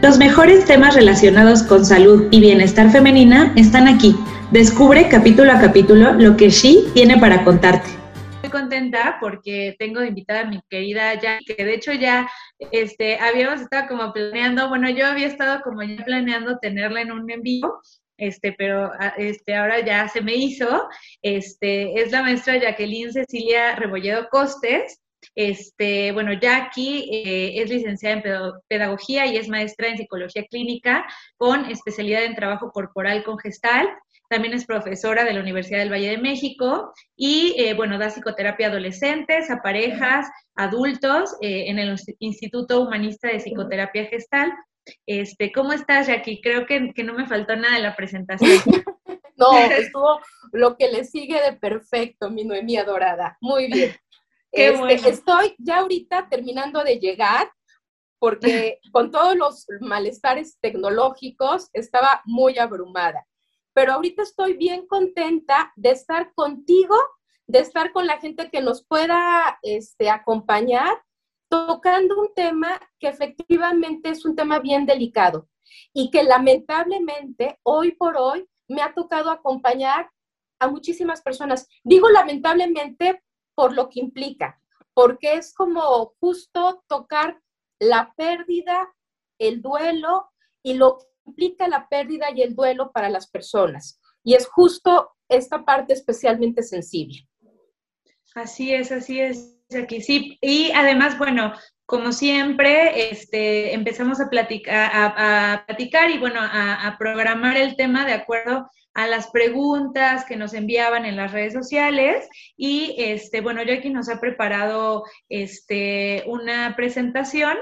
Los mejores temas relacionados con salud y bienestar femenina están aquí. Descubre capítulo a capítulo lo que She tiene para contarte. Estoy contenta porque tengo invitada a mi querida Jackie, que de hecho ya este, habíamos estado como planeando, bueno, yo había estado como ya planeando tenerla en un en vivo, este, pero este, ahora ya se me hizo. Este, es la maestra Jacqueline Cecilia Rebolledo Costes. Este, bueno, Jackie eh, es licenciada en pedagogía y es maestra en psicología clínica con especialidad en trabajo corporal con gestal. También es profesora de la Universidad del Valle de México y, eh, bueno, da psicoterapia a adolescentes, a parejas, adultos eh, en el Instituto Humanista de Psicoterapia Gestal. Este, ¿Cómo estás, Jackie? Creo que, no me faltó nada de la presentación. no, estuvo lo que le sigue de perfecto, mi Noemí adorada. Muy bien. Este, estoy ya ahorita terminando de llegar porque con todos los malestares tecnológicos estaba muy abrumada. Pero ahorita estoy bien contenta de estar contigo, de estar con la gente que nos pueda este, acompañar, tocando un tema que efectivamente es un tema bien delicado y que lamentablemente hoy por hoy me ha tocado acompañar a muchísimas personas. Digo lamentablemente por lo que implica, porque es como justo tocar la pérdida, el duelo y lo que implica la pérdida y el duelo para las personas. Y es justo esta parte especialmente sensible. Así es, así es, aquí sí. Y además, bueno, como siempre, este, empezamos a platicar, y bueno, a, programar el tema de acuerdo a las preguntas que nos enviaban en las redes sociales y este, bueno, aquí nos ha preparado este, una presentación,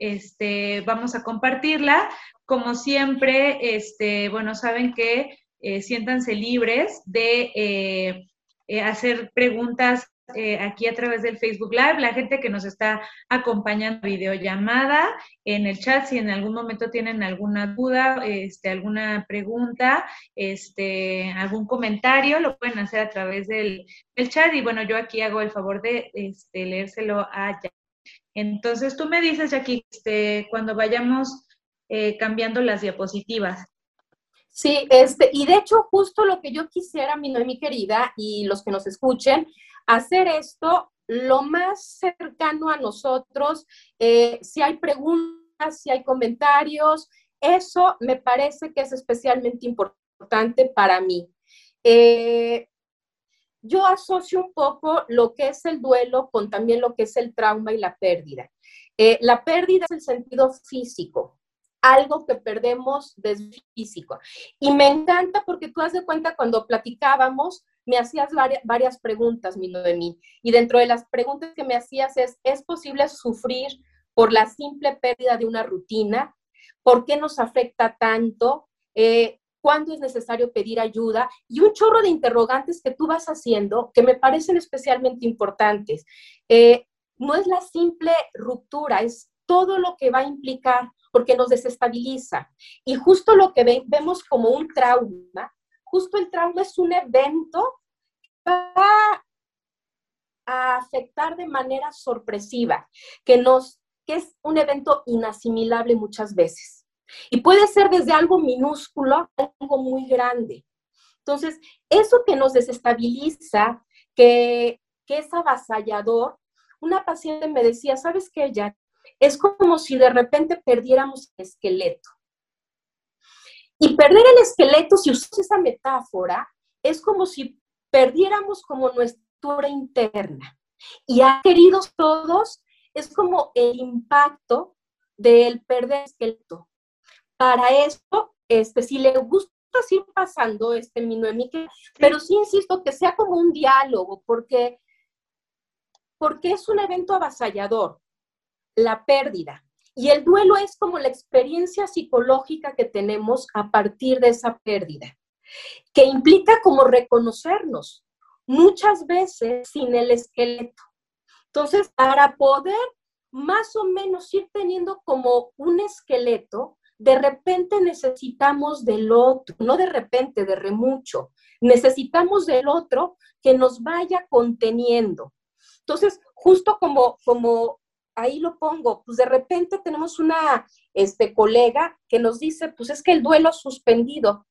este, vamos a compartirla. Como siempre, este, bueno, saben que eh, siéntanse libres de eh, eh, hacer preguntas eh, aquí a través del Facebook Live, la gente que nos está acompañando videollamada, en el chat, si en algún momento tienen alguna duda, este, alguna pregunta, este, algún comentario, lo pueden hacer a través del, chat y bueno, yo aquí hago el favor de este, leérselo a Jackie. Entonces, tú me dices, Jackie, este, cuando vayamos eh, cambiando las diapositivas. Sí, este, y de hecho, justo lo que yo quisiera, mi mi querida, y los que nos escuchen, hacer esto lo más cercano a nosotros. Eh, si hay preguntas, si hay comentarios, eso me parece que es especialmente importante para mí. Eh, yo asocio un poco lo que es el duelo con también lo que es el trauma y la pérdida. Eh, la pérdida es el sentido físico, algo que perdemos desde físico. Y me encanta porque tú has de cuenta cuando platicábamos, me hacías varias preguntas, mi Noemí, y dentro de las preguntas que me hacías es, ¿es posible sufrir por la simple pérdida de una rutina? ¿Por qué nos afecta tanto? Eh, ¿Cuándo es necesario pedir ayuda? Y un chorro de interrogantes que tú vas haciendo que me parecen especialmente importantes. Eh, no es la simple ruptura, es todo lo que va a implicar, porque nos desestabiliza. Y justo lo que vemos como un trauma justo el trauma es un evento va a afectar de manera sorpresiva, que, nos, que es un evento inasimilable muchas veces. Y puede ser desde algo minúsculo a algo muy grande. Entonces, eso que nos desestabiliza, que, que es avasallador, una paciente me decía, ¿sabes qué, ya Es como si de repente perdiéramos el esqueleto. Y perder el esqueleto, si usas esa metáfora, es como si perdiéramos como nuestra interna. Y a queridos todos, es como el impacto del perder el esqueleto. Para eso, este, si le gusta ir pasando este mi pero sí insisto que sea como un diálogo, porque, porque es un evento avasallador, la pérdida. Y el duelo es como la experiencia psicológica que tenemos a partir de esa pérdida, que implica como reconocernos, muchas veces sin el esqueleto. Entonces, para poder más o menos ir teniendo como un esqueleto, de repente necesitamos del otro, no de repente, de remucho, necesitamos del otro que nos vaya conteniendo. Entonces, justo como, como ahí lo pongo, pues de repente tenemos una este, colega que nos dice, pues es que el duelo suspendido,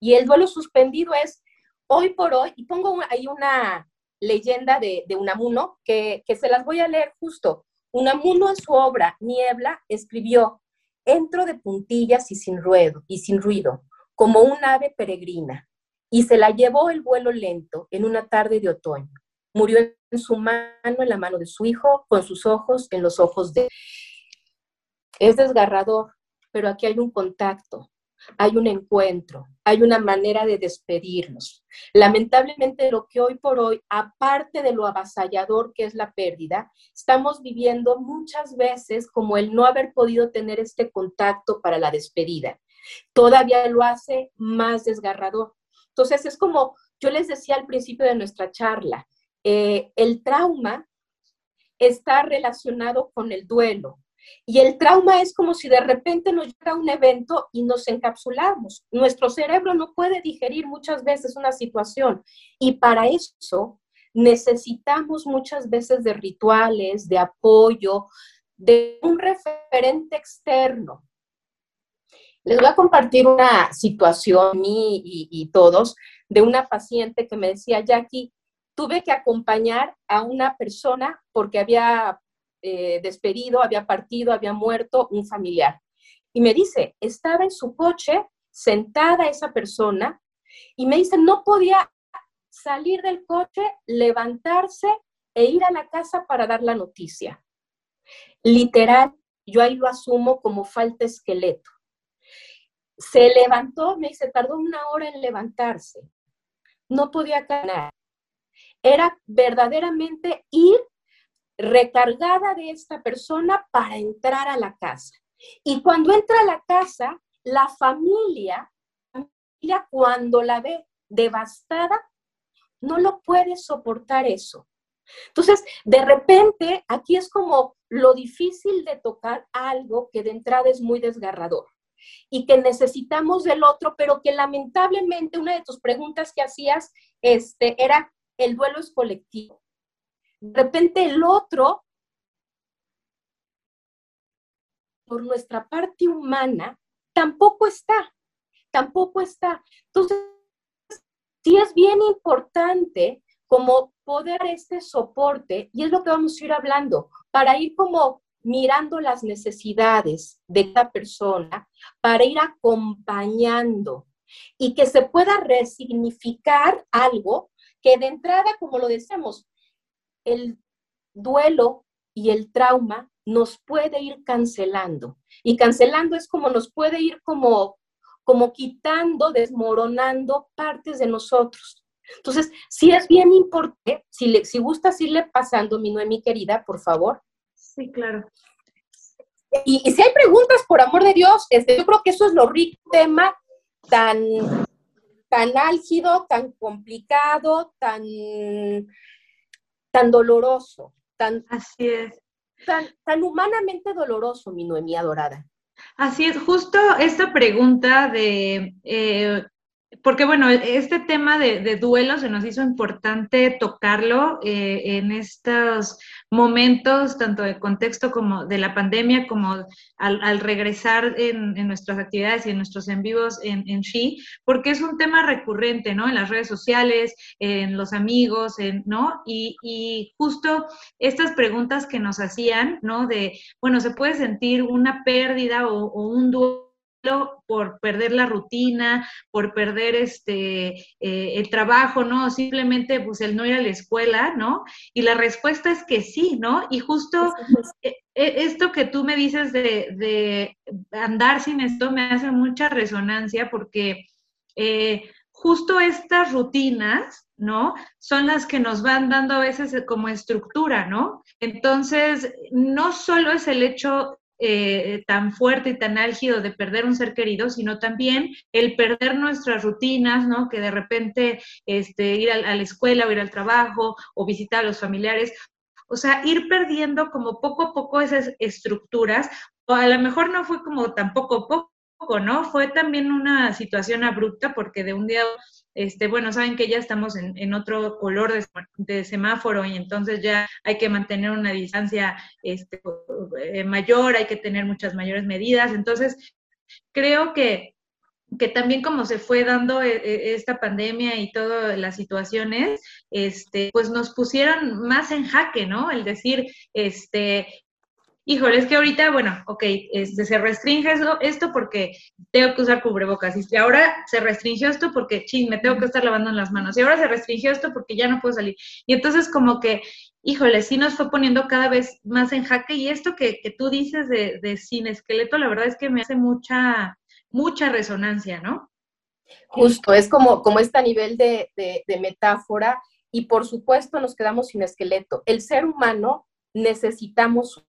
y el duelo suspendido es hoy por hoy, y pongo ahí una leyenda de, de Unamuno que, que se las voy a leer justo. Unamuno en su obra Niebla escribió, entro de puntillas y sin ruido, y sin ruido, como un ave peregrina, y se la llevó el vuelo lento en una tarde de otoño. Murió en su mano, en la mano de su hijo, con sus ojos en los ojos de... Es desgarrador, pero aquí hay un contacto, hay un encuentro, hay una manera de despedirnos. Lamentablemente lo que hoy por hoy, aparte de lo avasallador que es la pérdida, estamos viviendo muchas veces como el no haber podido tener este contacto para la despedida. Todavía lo hace más desgarrador. Entonces es como yo les decía al principio de nuestra charla, eh, el trauma está relacionado con el duelo. Y el trauma es como si de repente nos llega un evento y nos encapsulamos. Nuestro cerebro no puede digerir muchas veces una situación y para eso necesitamos muchas veces de rituales, de apoyo, de un referente externo. Les voy a compartir una situación y, y todos de una paciente que me decía, Jackie, tuve que acompañar a una persona porque había eh, despedido, había partido, había muerto un familiar. Y me dice, estaba en su coche, sentada esa persona, y me dice, no podía salir del coche, levantarse e ir a la casa para dar la noticia. Literal, yo ahí lo asumo como falta esqueleto. Se levantó, me dice, tardó una hora en levantarse. No podía caminar era verdaderamente ir recargada de esta persona para entrar a la casa. Y cuando entra a la casa, la familia, cuando la ve devastada, no lo puede soportar eso. Entonces, de repente, aquí es como lo difícil de tocar algo que de entrada es muy desgarrador y que necesitamos del otro, pero que lamentablemente una de tus preguntas que hacías este, era el duelo es colectivo. De repente el otro, por nuestra parte humana, tampoco está, tampoco está. Entonces, sí es bien importante como poder este soporte, y es lo que vamos a ir hablando, para ir como mirando las necesidades de cada persona, para ir acompañando y que se pueda resignificar algo que de entrada, como lo decimos, el duelo y el trauma nos puede ir cancelando. Y cancelando es como nos puede ir como, como quitando, desmoronando partes de nosotros. Entonces, sí es bien importante, si, le, si gustas irle pasando, mi Noemi querida, por favor. Sí, claro. Y, si hay preguntas, por amor de Dios, este, yo creo que eso es lo rico tema tan tan álgido, tan complicado, tan, tan doloroso, tan, Así es. Tan, tan humanamente doloroso, mi Noemí adorada. Así es, justo esta pregunta de eh, porque bueno, este tema de, duelo se nos hizo importante tocarlo eh, en estos momentos, tanto de contexto como de la pandemia, como al, regresar en, nuestras actividades y en nuestros en vivos en, en porque es un tema recurrente, ¿no? En las redes sociales, en los amigos, en, ¿no? Y, justo estas preguntas que nos hacían, ¿no? De, bueno, ¿se puede sentir una pérdida o un duelo? Por perder la rutina, por perder este, eh, el trabajo, ¿no? Simplemente, pues, el no ir a la escuela, ¿no? Y la respuesta es que sí, ¿no? Y justo e, e, esto que tú me dices de, de, andar sin esto me hace mucha resonancia porque eh, justo estas rutinas, ¿no? Son las que nos van dando a veces como estructura, ¿no? Entonces, no solo es el hecho eh, tan fuerte y tan álgido de perder un ser querido, sino también el perder nuestras rutinas, ¿no? Que de repente este, ir a, la escuela o ir al trabajo o visitar a los familiares. O sea, ir perdiendo como poco a poco esas estructuras, o a lo mejor no fue como tan poco a poco, poco, ¿no? Fue también una situación abrupta porque de un día, este, bueno, saben que ya estamos en, otro color de, semáforo y entonces ya hay que mantener una distancia este, eh, mayor, hay que tener muchas mayores medidas. Entonces, creo que que también como se fue dando eh, eh, esta pandemia y todas las situaciones, este, pues nos pusieron más en jaque, ¿no? El decir, este, híjole, es que ahorita, bueno, ok, este, se restringe eso, esto porque tengo que usar cubrebocas, y ahora se restringió esto porque, ching, me tengo que estar lavando en las manos, y ahora se restringió esto porque ya no puedo salir. Y entonces como que, híjole, sí nos fue poniendo cada vez más en jaque, y esto que, que tú dices de, de sin esqueleto, la verdad es que me hace mucha, mucha resonancia, ¿no? Justo, es como, como este nivel de, de, de metáfora, y por supuesto nos quedamos sin esqueleto. El ser humano necesitamos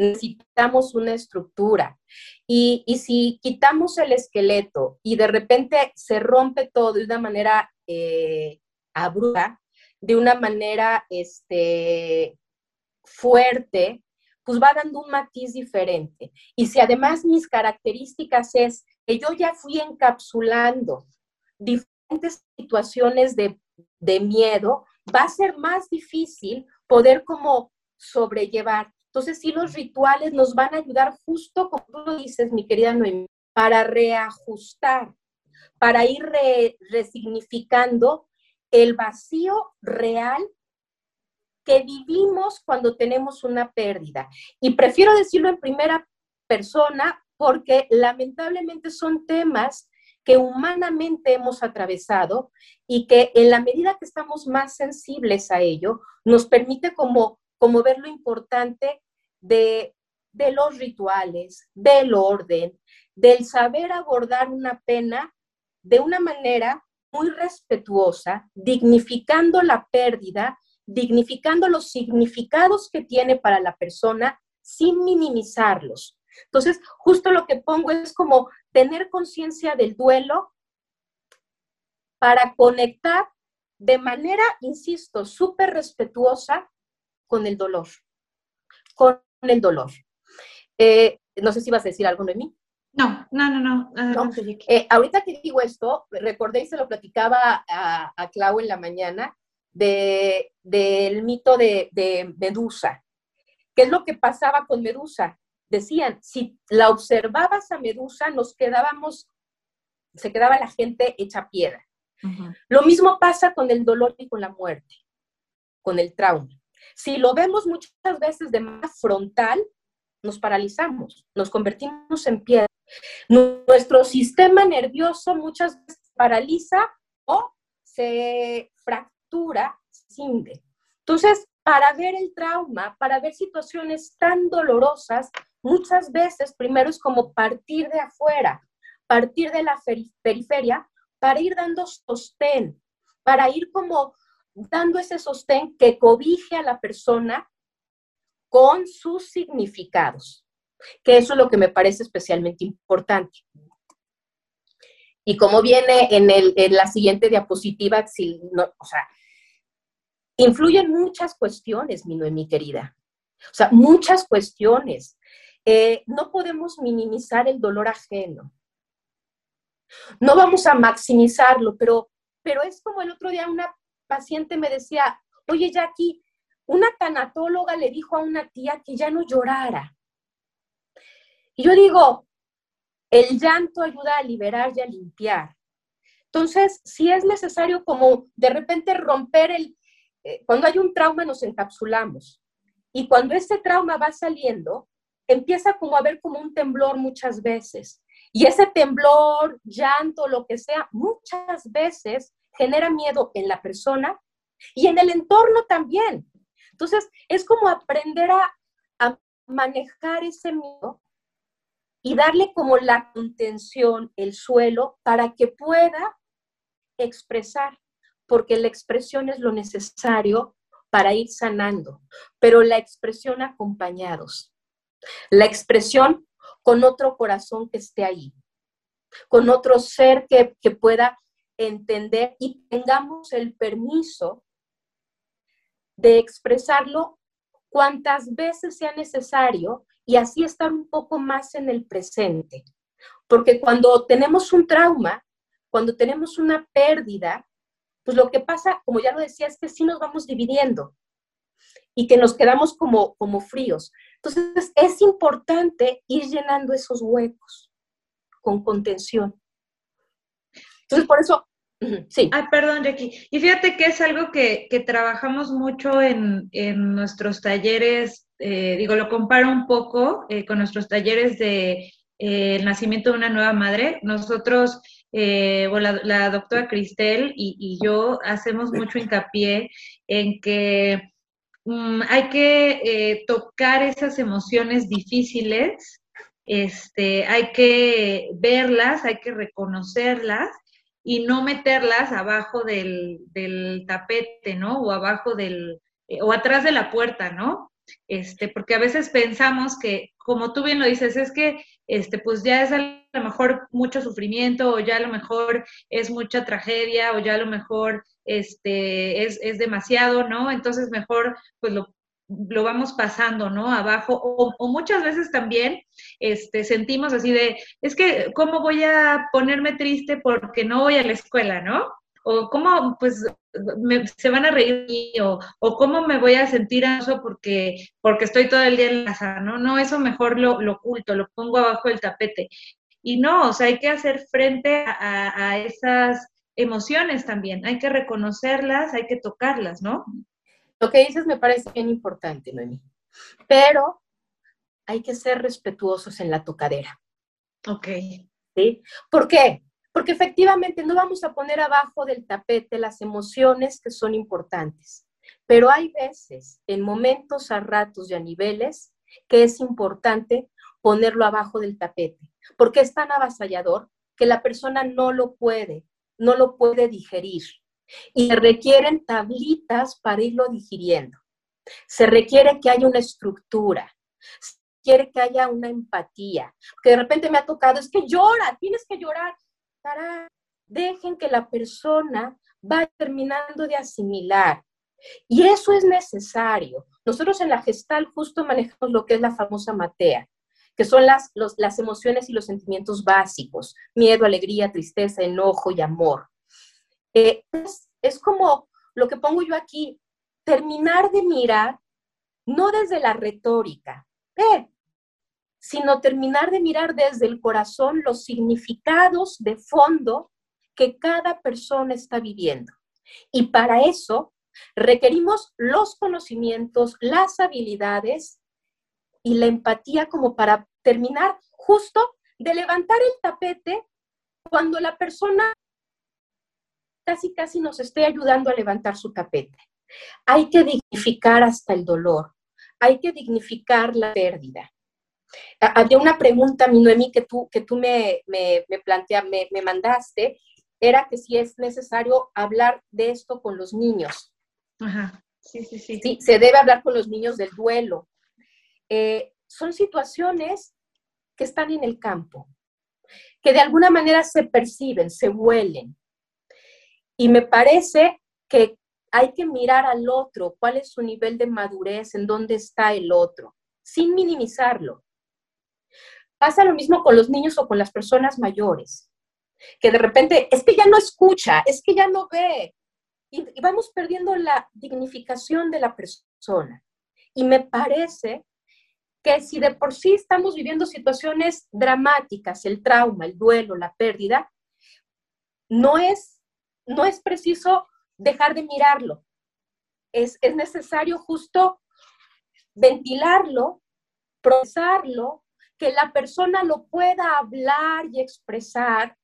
necesitamos una estructura. Y, si quitamos el esqueleto y de repente se rompe todo de una manera eh, abrupta, de una manera este, fuerte, pues va dando un matiz diferente. Y si además mis características es que yo ya fui encapsulando diferentes situaciones de, de miedo, va a ser más difícil poder como sobrellevar. Entonces, sí, los rituales nos van a ayudar justo, como tú dices, mi querida Noemí, para reajustar, para ir resignificando el vacío real que vivimos cuando tenemos una pérdida. Y prefiero decirlo en primera persona porque lamentablemente son temas que humanamente hemos atravesado y que en la medida que estamos más sensibles a ello, nos permite como como ver lo importante de, los rituales, del orden, del saber abordar una pena de una manera muy respetuosa, dignificando la pérdida, dignificando los significados que tiene para la persona sin minimizarlos. Entonces, justo lo que pongo es como tener conciencia del duelo para conectar de manera, insisto, súper respetuosa con el dolor, con el dolor. Eh, no sé si vas a decir algo, Noemí. No, no, no, no. no. Eh, ahorita que digo esto, recordé y se lo platicaba a, a Clau en la mañana de, del mito de, de Medusa. ¿Qué es lo que pasaba con Medusa? Decían, si la observabas a Medusa, nos quedábamos, se quedaba la gente hecha piedra. Lo mismo pasa con el dolor y con la muerte, con el trauma. Si lo vemos muchas veces de manera frontal, nos paralizamos, nos convertimos en piedra. Nuestro sistema nervioso muchas veces paraliza o se fractura, cinde. Entonces, para ver el trauma, para ver situaciones tan dolorosas, muchas veces primero es como partir de afuera, partir de la periferia para ir dando sostén, para ir como dando ese sostén que cobije a la persona con sus significados, que eso es lo que me parece especialmente importante. Y como viene en, el, en la siguiente diapositiva, o sea, influyen muchas cuestiones, mi mi querida. O sea, muchas cuestiones. Eh, no podemos minimizar el dolor ajeno. No vamos a maximizarlo, pero, pero es como el otro día una paciente me decía, oye Jackie, una tanatóloga le dijo a una tía que ya no llorara. Y yo digo, el llanto ayuda a liberar y a limpiar. Entonces, si es necesario como de repente romper el, eh, cuando hay un trauma nos encapsulamos. Y cuando ese trauma va saliendo, empieza como a ver como un temblor muchas veces. Y ese temblor, llanto, lo que sea, muchas veces genera miedo en la persona y en el entorno también. Entonces, es como aprender a, manejar ese miedo y darle como la contención, el suelo, para que pueda expresar, porque la expresión es lo necesario para ir sanando, pero la expresión acompañados, la expresión con otro corazón que esté ahí, con otro ser que, que pueda entender y tengamos el permiso de expresarlo cuantas veces sea necesario y así estar un poco más en el presente. Porque cuando tenemos un trauma, cuando tenemos una pérdida, pues lo que pasa, como ya lo decía, es que sí nos vamos dividiendo y que nos quedamos como, como fríos. Entonces, es importante ir llenando esos huecos con contención. Entonces, por eso, sí. Ah, perdón, Jackie. Y fíjate que es algo que, trabajamos mucho en, nuestros talleres, eh, digo, lo comparo un poco eh, con nuestros talleres de eh, el nacimiento de una nueva madre. Nosotros, la, doctora Cristel y, y yo hacemos mucho hincapié en que Mm, hay que eh, tocar esas emociones difíciles, este, hay que verlas, hay que reconocerlas y no meterlas abajo del, tapete, ¿no? O abajo del, eh, o atrás de la puerta, ¿no? Este, porque a veces pensamos que, como tú bien lo dices, es que, este, pues ya es a lo mejor mucho sufrimiento, o ya a lo mejor es mucha tragedia, o ya a lo mejor este, es, es demasiado, ¿no? Entonces mejor pues lo, lo vamos pasando, ¿no? Abajo, o, muchas veces también este, sentimos así de, es que, ¿cómo voy a ponerme triste porque no voy a la escuela, ¿no? O cómo, pues, se van a reír o, o cómo me voy a sentir eso porque, porque estoy todo el día en la casa, ¿no? No, eso mejor lo, lo oculto, lo pongo abajo del tapete. Y no, o sea, hay que hacer frente a, a esas emociones también, hay que reconocerlas, hay que tocarlas, ¿no? Lo que dices me parece bien importante, Noemi, pero hay que ser respetuosos en la tocadera. Ok. ¿Sí? ¿Por qué? Porque efectivamente no vamos a poner abajo del tapete las emociones que son importantes, pero hay veces, en momentos, a ratos y a niveles, que es importante ponerlo abajo del tapete, porque es tan avasallador que la persona no lo puede no lo puede digerir y requieren tablitas para irlo digiriendo. Se requiere que haya una estructura, se requiere que haya una empatía, que de repente me ha tocado, es que llora, tienes que llorar. Dejen que la persona va terminando de asimilar. Y eso es necesario. Nosotros en la gestal justo manejamos lo que es la famosa matea que son las, las emociones y los sentimientos básicos, miedo, alegría, tristeza, enojo y amor. Eh, es, como lo que pongo yo aquí, terminar de mirar, no desde la retórica, eh, sino terminar de mirar desde el corazón los significados de fondo que cada persona está viviendo. Y para eso requerimos los conocimientos, las habilidades y la empatía como para terminar justo de levantar el tapete cuando la persona casi, casi nos esté ayudando a levantar su tapete. Hay que dignificar hasta el dolor, hay que dignificar la pérdida. Había una pregunta, mi Noemí, que tú, que tú me, me, me, me, mandaste, era que si es necesario hablar de esto con los niños. Ajá, sí, sí, sí. Sí, se debe hablar con los niños del duelo. Eh, son situaciones que están en el campo, que de alguna manera se perciben, se huelen. Y me parece que hay que mirar al otro, cuál es su nivel de madurez, en dónde está el otro, sin minimizarlo. Pasa lo mismo con los niños o con las personas mayores, que de repente es que ya no escucha, es que ya no ve, y, vamos perdiendo la dignificación de la persona. Y me parece que si de por sí estamos viviendo situaciones dramáticas, el trauma, el duelo, la pérdida, no es, no es preciso dejar de mirarlo. Es, es necesario justo ventilarlo, procesarlo, que la persona lo pueda hablar y expresar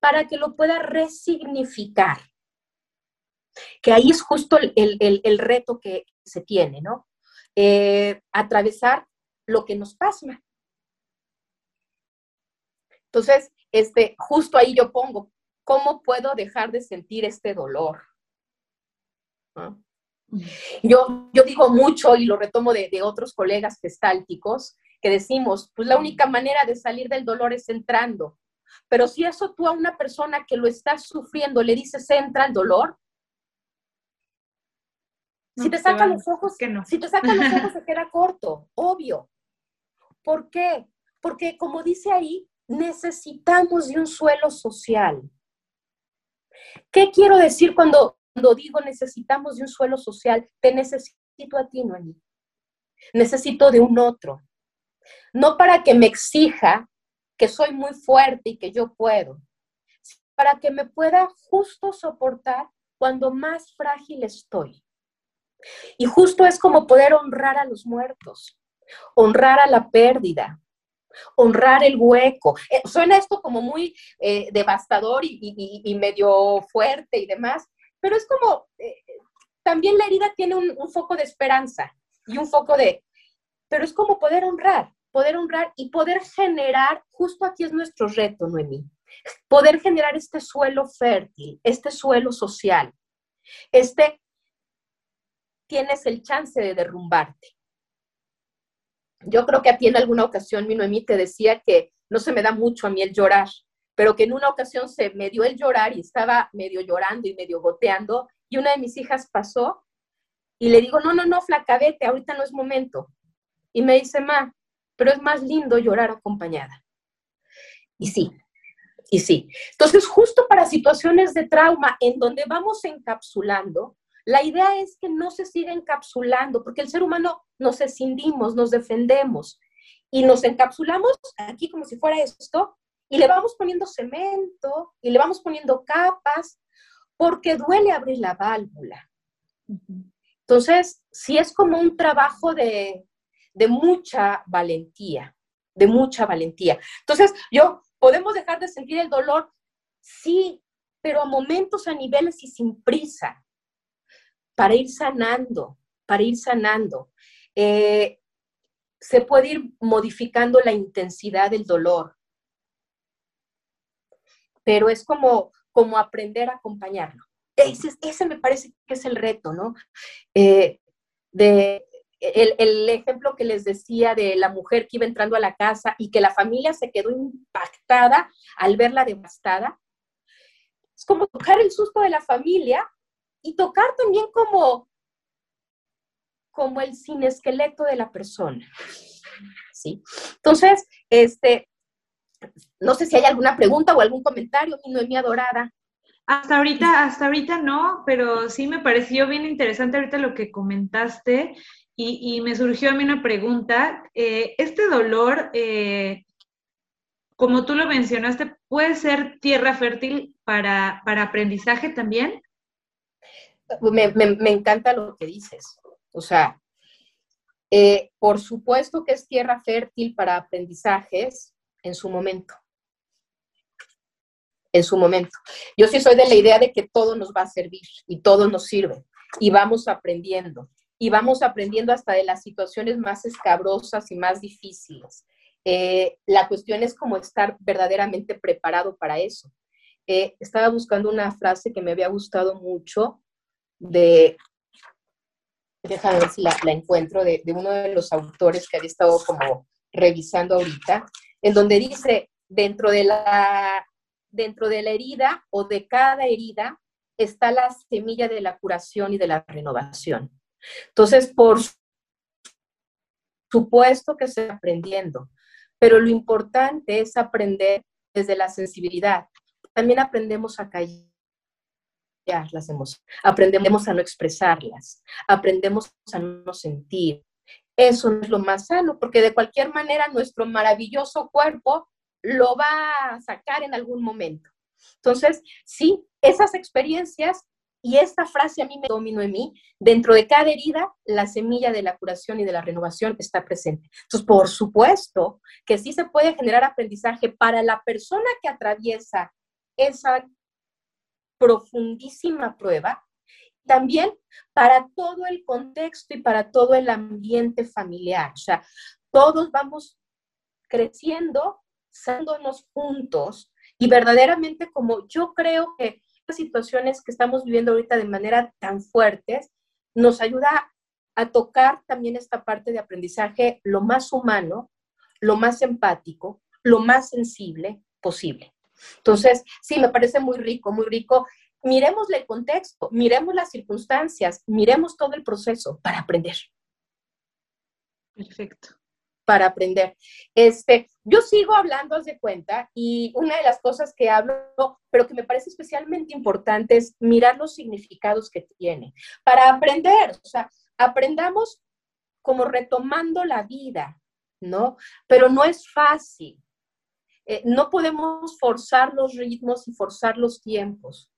para que lo pueda resignificar. Que ahí es justo el, el, el reto que se tiene, ¿no? Eh, atravesar lo que nos pasa. Entonces, este, justo ahí yo pongo, ¿cómo puedo dejar de sentir este dolor? Yo, yo digo mucho y lo retomo de, de otros colegas gestálticos que decimos, pues la única manera de salir del dolor es entrando. Pero si eso tú a una persona que lo está sufriendo le dices entra el dolor, si te sacan los ojos, que no. si te sacan los ojos se queda corto, obvio. ¿Por qué? Porque como dice ahí, necesitamos de un suelo social. ¿Qué quiero decir cuando, cuando digo necesitamos de un suelo social? Te necesito a ti, no a mí. Necesito de un otro. No para que me exija que soy muy fuerte y que yo puedo, para que me pueda justo soportar cuando más frágil estoy. Y justo es como poder honrar a los muertos, honrar a la pérdida, honrar el hueco. Eh, suena esto como muy eh, devastador y, medio fuerte y demás, pero es como, eh, también la herida tiene un, un, foco de esperanza y un foco de, pero es como poder honrar, poder honrar y poder generar, justo aquí es nuestro reto, Noemí, poder generar este suelo fértil, este suelo social, este, tienes el chance de derrumbarte. Yo creo que a ti en alguna ocasión mi Noemí te decía que no se me da mucho a mí el llorar, pero que en una ocasión se me dio el llorar y estaba medio llorando y medio goteando y una de mis hijas pasó y le digo, no, no, no, flaca, vete, ahorita no es momento. Y me dice, ma, pero es más lindo llorar acompañada. Y sí, y sí. Entonces, justo para situaciones de trauma en donde vamos encapsulando, la idea es que no se siga encapsulando, porque el ser humano nos escindimos, nos defendemos y nos encapsulamos aquí como si fuera esto y le vamos poniendo cemento y le vamos poniendo capas porque duele abrir la válvula. Entonces, sí es como un trabajo de, de mucha valentía, de mucha valentía. Entonces, yo, ¿podemos dejar de sentir el dolor? Sí, pero a momentos, a niveles y sin prisa para ir sanando, para ir sanando. Eh, se puede ir modificando la intensidad del dolor, pero es como, como aprender a acompañarlo. Ese, ese me parece que es el reto, ¿no? Eh, de, el, el, ejemplo que les decía de la mujer que iba entrando a la casa y que la familia se quedó impactada al verla devastada. Es como tocar el susto de la familia y tocar también como, como el esqueleto de la persona. ¿Sí? Entonces, este, no sé si hay alguna pregunta o algún comentario, mi Noemí Adorada. Hasta ahorita, hasta ahorita no, pero sí me pareció bien interesante ahorita lo que comentaste y, me surgió a mí una pregunta. Eh, este dolor, eh, como tú lo mencionaste, ¿puede ser tierra fértil para, para aprendizaje también? Me, encanta lo que dices. O sea, eh, por supuesto que es tierra fértil para aprendizajes en su momento. En su momento. Yo sí soy de la idea de que todo nos va a servir y todo nos sirve y vamos aprendiendo. Y vamos aprendiendo hasta de las situaciones más escabrosas y más difíciles. Eh, la cuestión es como estar verdaderamente preparado para eso. Eh, estaba buscando una frase que me había gustado mucho de, déjame ver si la, encuentro, de, uno de los autores que había estado como revisando ahorita, en donde dice, dentro de la, dentro de la herida o de cada herida está la semilla de la curación y de la renovación. Entonces, por supuesto que se aprendiendo, pero lo importante es aprender desde la sensibilidad. También aprendemos a callar las emociones, aprendemos a no expresarlas, aprendemos a no sentir. Eso es lo más sano, porque de cualquier manera nuestro maravilloso cuerpo lo va a sacar en algún momento. Entonces, sí, esas experiencias y esta frase a mí me dominó en mí, dentro de cada herida, la semilla de la curación y de la renovación está presente. Entonces, por supuesto que sí se puede generar aprendizaje para la persona que atraviesa esa profundísima prueba, también para todo el contexto y para todo el ambiente familiar. O sea, todos vamos creciendo, sándonos juntos y verdaderamente como yo creo que las situaciones que estamos viviendo ahorita de manera tan fuertes nos ayuda a tocar también esta parte de aprendizaje lo más humano, lo más empático, lo más sensible posible. Entonces, sí, me parece muy rico, muy rico. Miremos el contexto, miremos las circunstancias, miremos todo el proceso para aprender. Perfecto. para aprender. Este, yo sigo hablando, de cuenta, y una de las cosas que hablo, pero que me parece especialmente importante es mirar los significados que tiene. Para aprender, o sea, aprendamos como retomando la vida, ¿no? Pero no es fácil. Eh, no podemos forzar los ritmos y forzar los tiempos.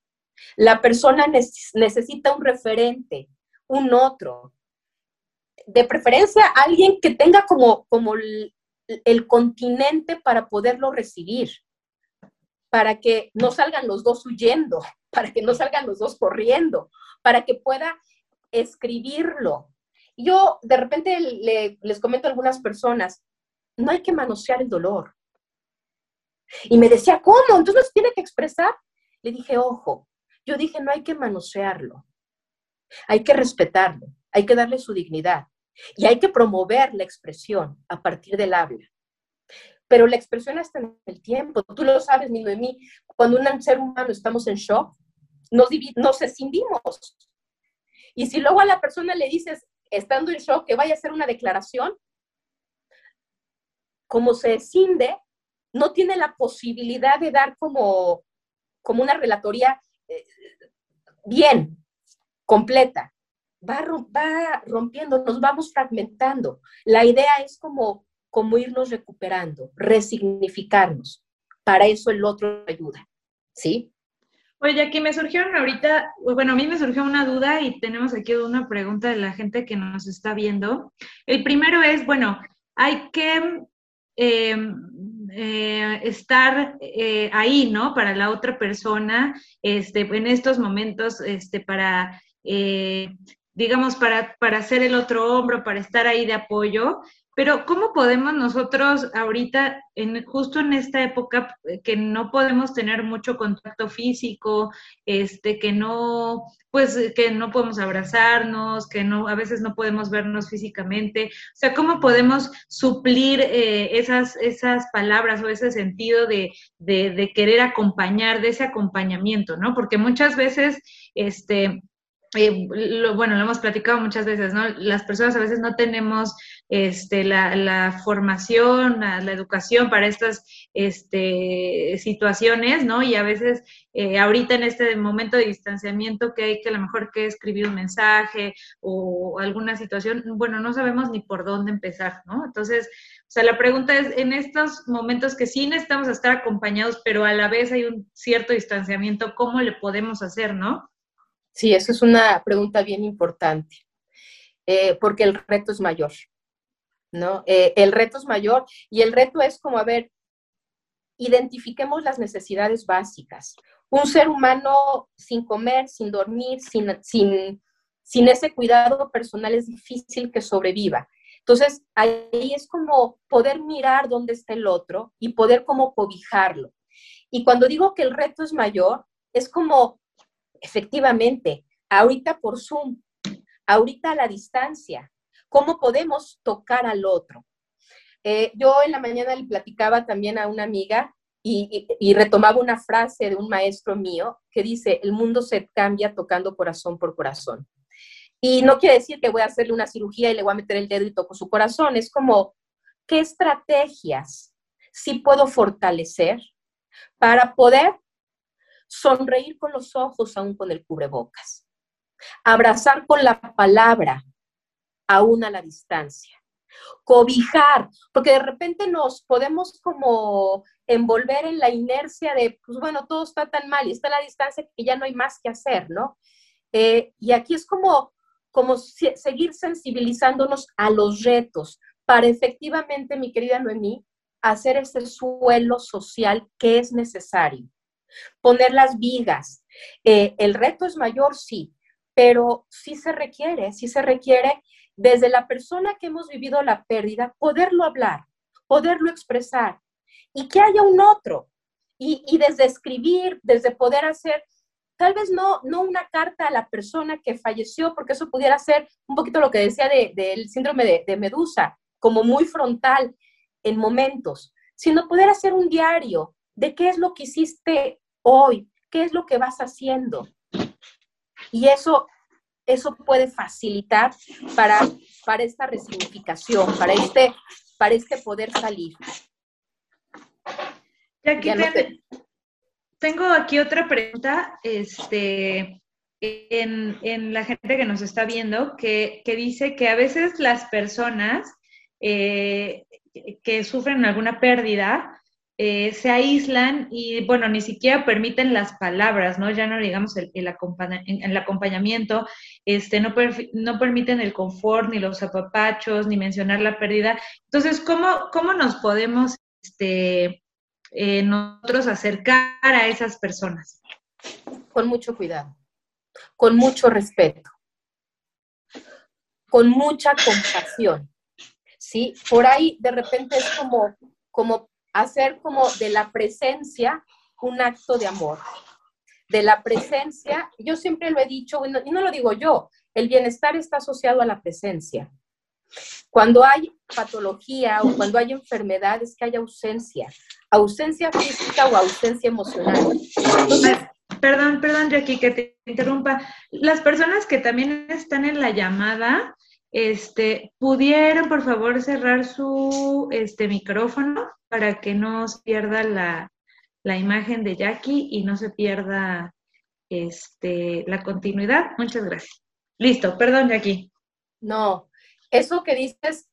La persona necesita un referente, un otro. De preferencia, alguien que tenga como, como el, el continente para poderlo recibir, para que no salgan los dos huyendo, para que no salgan los dos corriendo, para que pueda escribirlo. Yo de repente les comento a algunas personas, no hay que manosear el dolor. Y me decía, ¿cómo? Entonces no tiene que expresar. Le dije, ojo, yo dije, no hay que manosearlo, hay que respetarlo, hay que darle su dignidad y hay que promover la expresión a partir del habla. Pero la expresión está en el tiempo. Tú lo sabes, mi Noemí, cuando un ser humano estamos en shock, nos, nos escindimos. Y si luego a la persona le dices, estando en shock, que vaya a hacer una declaración, como se escinde, no tiene la posibilidad de dar como, como una relatoría eh, bien, completa. Va, va rompiendo, nos vamos fragmentando. La idea es como, como irnos recuperando, resignificarnos. Para eso el otro ayuda. ¿Sí? Oye, aquí me surgieron ahorita, bueno, a mí me surgió una duda y tenemos aquí una pregunta de la gente que nos está viendo. El primero es, bueno, hay que em, eh, estar eh, ahí, ¿no? Para la otra persona, este, en estos momentos, este, para, eh, digamos, para, para ser el otro hombro, para estar ahí de apoyo, pero ¿cómo podemos nosotros ahorita, en, justo en esta época eh, que no podemos tener mucho contacto físico, este, que no, pues que no podemos abrazarnos, que no, a veces no podemos vernos físicamente? O sea, ¿cómo podemos suplir eh, esas, esas palabras o ese sentido de, de, de querer acompañar, de ese acompañamiento, ¿no? Porque muchas veces, este, eh, bueno, lo hemos platicado muchas veces, ¿no? Las personas a veces no tenemos este, la, formación, la, educación para estas este, situaciones, ¿no? Y a veces eh, ahorita en este momento de distanciamiento que hay que a lo mejor que escribir un mensaje o alguna situación, bueno, no sabemos ni por dónde empezar, ¿no? Entonces, o sea, la pregunta es, en estos momentos que sí necesitamos estar acompañados, pero a la vez hay un cierto distanciamiento, ¿cómo le podemos hacer, ¿no? Sí, eso es una pregunta bien importante, eh, porque el reto es mayor, ¿no? Eh, el reto es mayor y el reto es como, a ver, identifiquemos las necesidades básicas. Un ser humano sin comer, sin dormir, sin, sin, sin ese cuidado personal es difícil que sobreviva. Entonces, ahí es como poder mirar dónde está el otro y poder como cobijarlo. Y cuando digo que el reto es mayor, es como efectivamente, ahorita por Zoom, ahorita a la distancia, ¿cómo podemos tocar al otro? Eh, yo en la mañana le platicaba también a una amiga y, retomaba una frase de un maestro mío que dice, el mundo se cambia tocando corazón por corazón. Y no quiere decir que voy a hacerle una cirugía y le voy a meter el dedo y toco su corazón, es como, ¿qué estrategias sí puedo fortalecer para poder sonreír con los ojos aún con el cubrebocas, abrazar con la palabra aún a la distancia, cobijar, porque de repente nos podemos como envolver en la inercia de, pues bueno, todo está tan mal y está la distancia que ya no hay más que hacer, ¿no? Eh, y aquí es como, como seguir sensibilizándonos a los retos para efectivamente, mi querida Noemí, hacer ese suelo social que es necesario poner las vigas. Eh, el reto es mayor, sí, pero sí se requiere, sí se requiere desde la persona que hemos vivido la pérdida, poderlo hablar, poderlo expresar y que haya un otro. Y, desde escribir, desde poder hacer, tal vez no, no una carta a la persona que falleció, porque eso pudiera ser un poquito lo que decía del síndrome de, de Medusa, como muy frontal en momentos, sino poder hacer un diario de qué es lo que hiciste hoy, qué es lo que vas haciendo. Y eso, eso puede facilitar para, para esta resignificación, para este para este poder salir. tengo aquí otra pregunta, este, en, la gente que nos está viendo, que, dice que a veces las personas eh, que sufren alguna pérdida, eh, se aíslan y, bueno, ni siquiera permiten las palabras, ¿no? Ya no digamos el, acompañamiento, este, no, no permiten el confort, ni los apapachos, ni mencionar la pérdida. Entonces, ¿cómo, cómo nos podemos este, eh, nosotros acercar a esas personas? Con mucho cuidado, con mucho respeto, con mucha compasión. ¿Sí? Por ahí de repente es como, como hacer como de la presencia un acto de amor. De la presencia, yo siempre lo he dicho, y no, lo digo yo, el bienestar está asociado a la presencia. Cuando hay patología o cuando hay enfermedades, que hay ausencia, ausencia física o ausencia emocional. perdón, perdón, Jackie, que te interrumpa. Las personas que también están en la llamada, este, ¿pudieran por favor cerrar su este, micrófono para que no se pierda la, imagen de Jackie y no se pierda este, la continuidad? Muchas gracias. Listo, perdón Jackie. No, eso que dices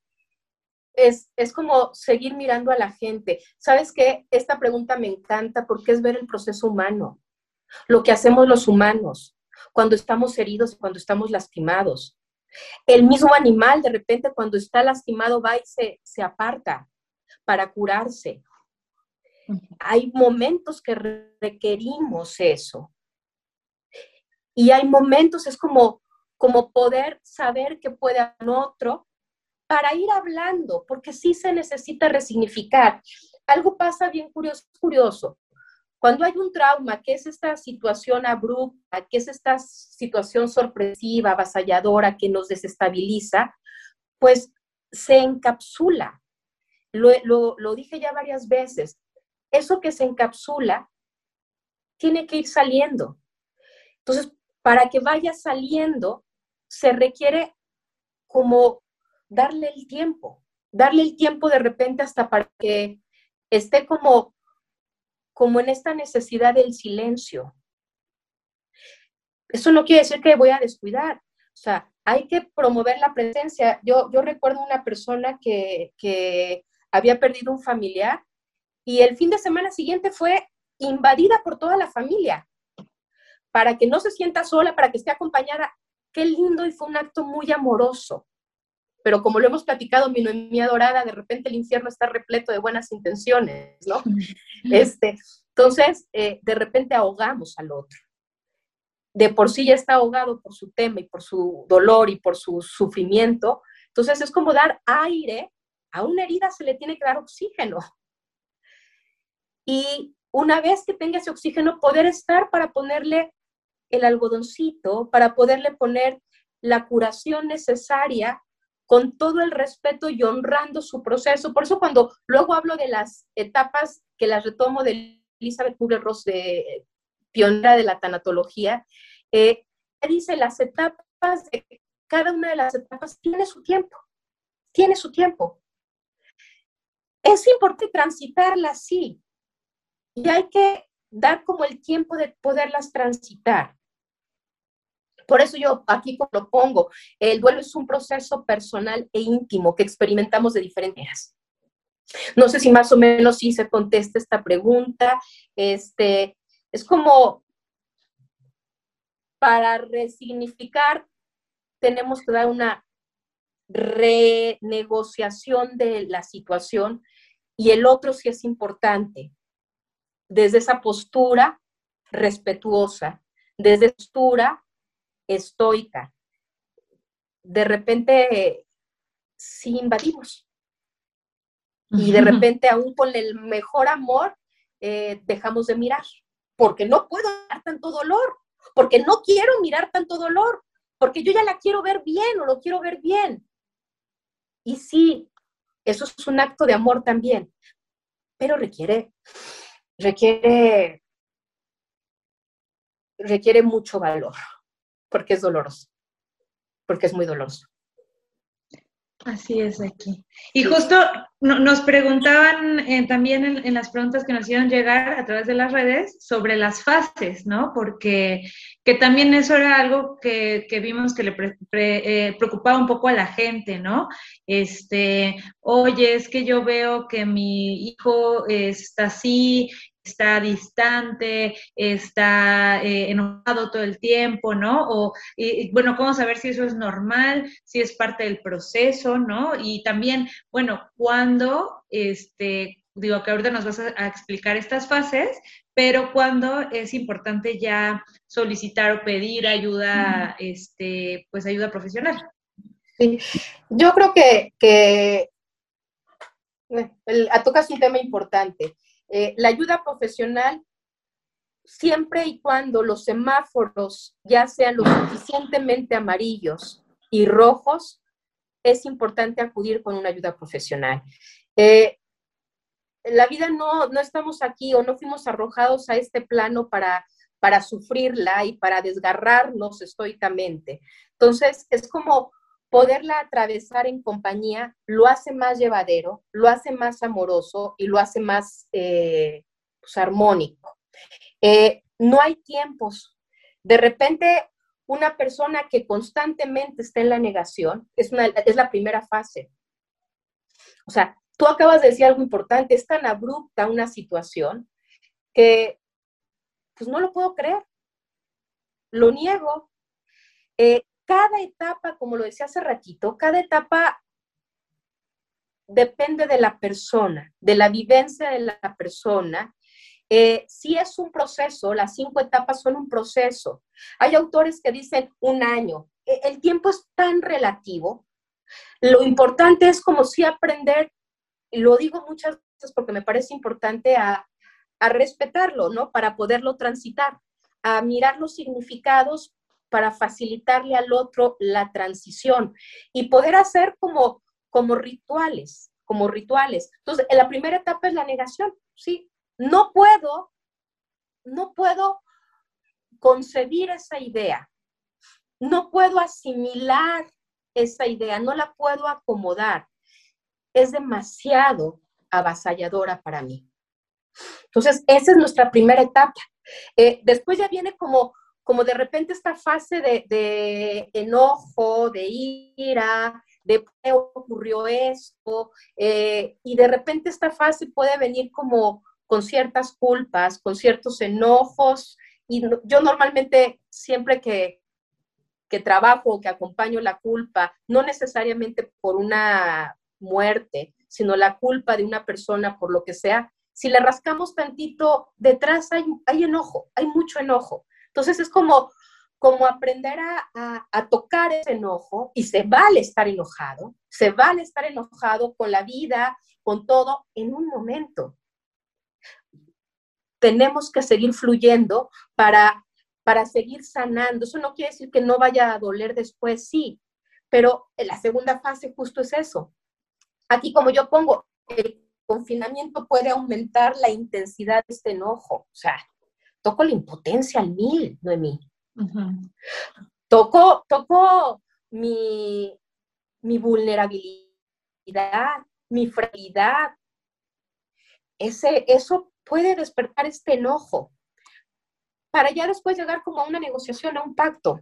es, es, como seguir mirando a la gente. ¿Sabes qué? Esta pregunta me encanta porque es ver el proceso humano, lo que hacemos los humanos cuando estamos heridos cuando estamos lastimados. El mismo animal de repente cuando está lastimado va y se, aparta para curarse. Hay momentos que requerimos eso. Y hay momentos, es como, como poder saber que puede haber otro para ir hablando, porque sí se necesita resignificar. Algo pasa bien curioso, curioso. Cuando hay un trauma, que es esta situación abrupta, que es esta situación sorpresiva, avasalladora, que nos desestabiliza, pues se encapsula. Lo, lo dije ya varias veces. Eso que se encapsula tiene que ir saliendo. Entonces, para que vaya saliendo, se requiere como darle el tiempo, darle el tiempo de repente hasta para que esté como como en esta necesidad del silencio. Eso no quiere decir que voy a descuidar, o sea, hay que promover la presencia. Yo, yo recuerdo una persona que, que había perdido un familiar y el fin de semana siguiente fue invadida por toda la familia para que no se sienta sola, para que esté acompañada. Qué lindo y fue un acto muy amoroso. Pero como lo hemos platicado, mi Noemía Dorada, de repente el infierno está repleto de buenas intenciones, ¿no? Este, entonces, eh, de repente ahogamos al otro. De por sí ya está ahogado por su tema y por su dolor y por su sufrimiento. Entonces, es como dar aire. A una herida se le tiene que dar oxígeno. Y una vez que tenga ese oxígeno, poder estar para ponerle el algodoncito, para poderle poner la curación necesaria con todo el respeto y honrando su proceso. Por eso cuando luego hablo de las etapas que las retomo de Elizabeth Kubler-Ross, de, pionera de la tanatología, eh, dice las etapas de cada una de las etapas tiene su tiempo, tiene su tiempo. Es importante transitarlas, sí, y hay que dar como el tiempo de poderlas transitar. Por eso yo aquí lo pongo, el duelo es un proceso personal e íntimo que experimentamos de diferentes maneras. No sé si más o menos sí se contesta esta pregunta. Este, es como para resignificar tenemos que dar una renegociación de la situación y el otro sí es importante. Desde esa postura respetuosa, desde postura estoica. De repente, sí invadimos. Y de repente, aún con el mejor amor, eh, dejamos de mirar, porque no puedo mirar tanto dolor, porque no quiero mirar tanto dolor, porque yo ya la quiero ver bien o lo quiero ver bien. Y sí, eso es un acto de amor también, pero requiere, requiere, requiere mucho valor porque es doloroso, porque es muy doloroso. Así es aquí. Y justo nos preguntaban eh, también en, las preguntas que nos hicieron llegar a través de las redes sobre las fases, ¿no? Porque que también eso era algo que, vimos que le eh, preocupaba un poco a la gente, ¿no? Este, oye, es que yo veo que mi hijo está así está distante, está eh, enojado todo el tiempo, ¿no? O, bueno, ¿cómo saber si eso es normal, si es parte del proceso, ¿no? Y también, bueno, cuando, este, digo que ahorita nos vas a, explicar estas fases, pero cuando es importante ya solicitar o pedir ayuda, este, pues ayuda profesional. Sí, yo creo que, que tocas un tema importante. Eh, la ayuda profesional, siempre y cuando los semáforos ya sean lo suficientemente amarillos y rojos, es importante acudir con una ayuda profesional. Eh, la vida no, no estamos aquí o no fuimos arrojados a este plano para, para sufrirla y para desgarrarnos estoicamente. Entonces, es como poderla atravesar en compañía lo hace más llevadero, lo hace más amoroso y lo hace más eh, pues, armónico. Eh, no hay tiempos. De repente, una persona que constantemente está en la negación es, la primera fase. O sea, tú acabas de decir algo importante, es tan abrupta una situación que pues no lo puedo creer. Lo niego. Eh, cada etapa, como lo decía hace ratito, cada etapa depende de la persona, de la vivencia de la persona. Eh, si es un proceso, las cinco etapas son un proceso. Hay autores que dicen un año. E, el tiempo es tan relativo. Lo importante es como si aprender, lo digo muchas veces porque me parece importante a respetarlo, ¿no? Para poderlo transitar, a mirar los significados para facilitarle al otro la transición y poder hacer como, como rituales, como rituales. Entonces, en la primera etapa es la negación, ¿sí? No puedo, no puedo concebir esa idea, no puedo asimilar esa idea, no la puedo acomodar. Es demasiado avasalladora para mí. Entonces, esa es nuestra primera etapa. Eh, después ya viene como como de repente esta fase de, enojo, de ira, de qué ocurrió esto, eh, y de repente esta fase puede venir como con ciertas culpas, con ciertos enojos, y yo normalmente siempre que, que trabajo o que acompaño la culpa, no necesariamente por una muerte, sino la culpa de una persona por lo que sea, si le rascamos tantito, detrás hay, hay enojo, hay mucho enojo. Entonces es como, como aprender a, a, tocar ese enojo y se vale estar enojado, se vale estar enojado con la vida, con todo, en un momento. Tenemos que seguir fluyendo para, para seguir sanando. Eso no quiere decir que no vaya a doler después, sí, pero en la segunda fase justo es eso. Aquí como yo pongo, el confinamiento puede aumentar la intensidad de este enojo. O sea, toco la impotencia al mil, Noemí. Toco, toco mi, mi vulnerabilidad, mi fragilidad. Ese, eso puede despertar este enojo para ya después llegar como a una negociación, a un pacto,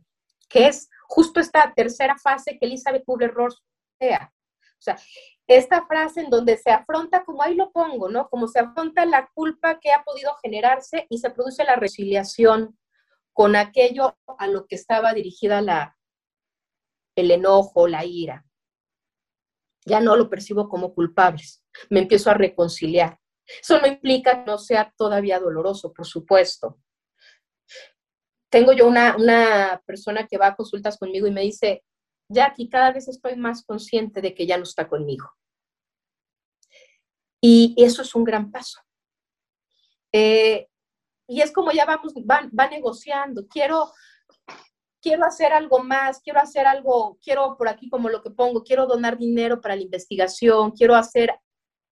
que es justo esta tercera fase que Elizabeth Kubler-Ross sea. O sea, esta frase en donde se afronta, como ahí lo pongo, ¿no? Como se afronta la culpa que ha podido generarse y se produce la resiliación con aquello a lo que estaba dirigida la, el enojo, la ira. Ya no lo percibo como culpables, me empiezo a reconciliar. Eso no implica que no sea todavía doloroso, por supuesto. Tengo yo una, una persona que va a consultas conmigo y me dice, Jackie, cada vez estoy más consciente de que ya no está conmigo. Y eso es un gran paso. Eh, y es como ya vamos, va, negociando, quiero, quiero hacer algo más, quiero hacer algo, quiero por aquí como lo que pongo, quiero donar dinero para la investigación, quiero hacer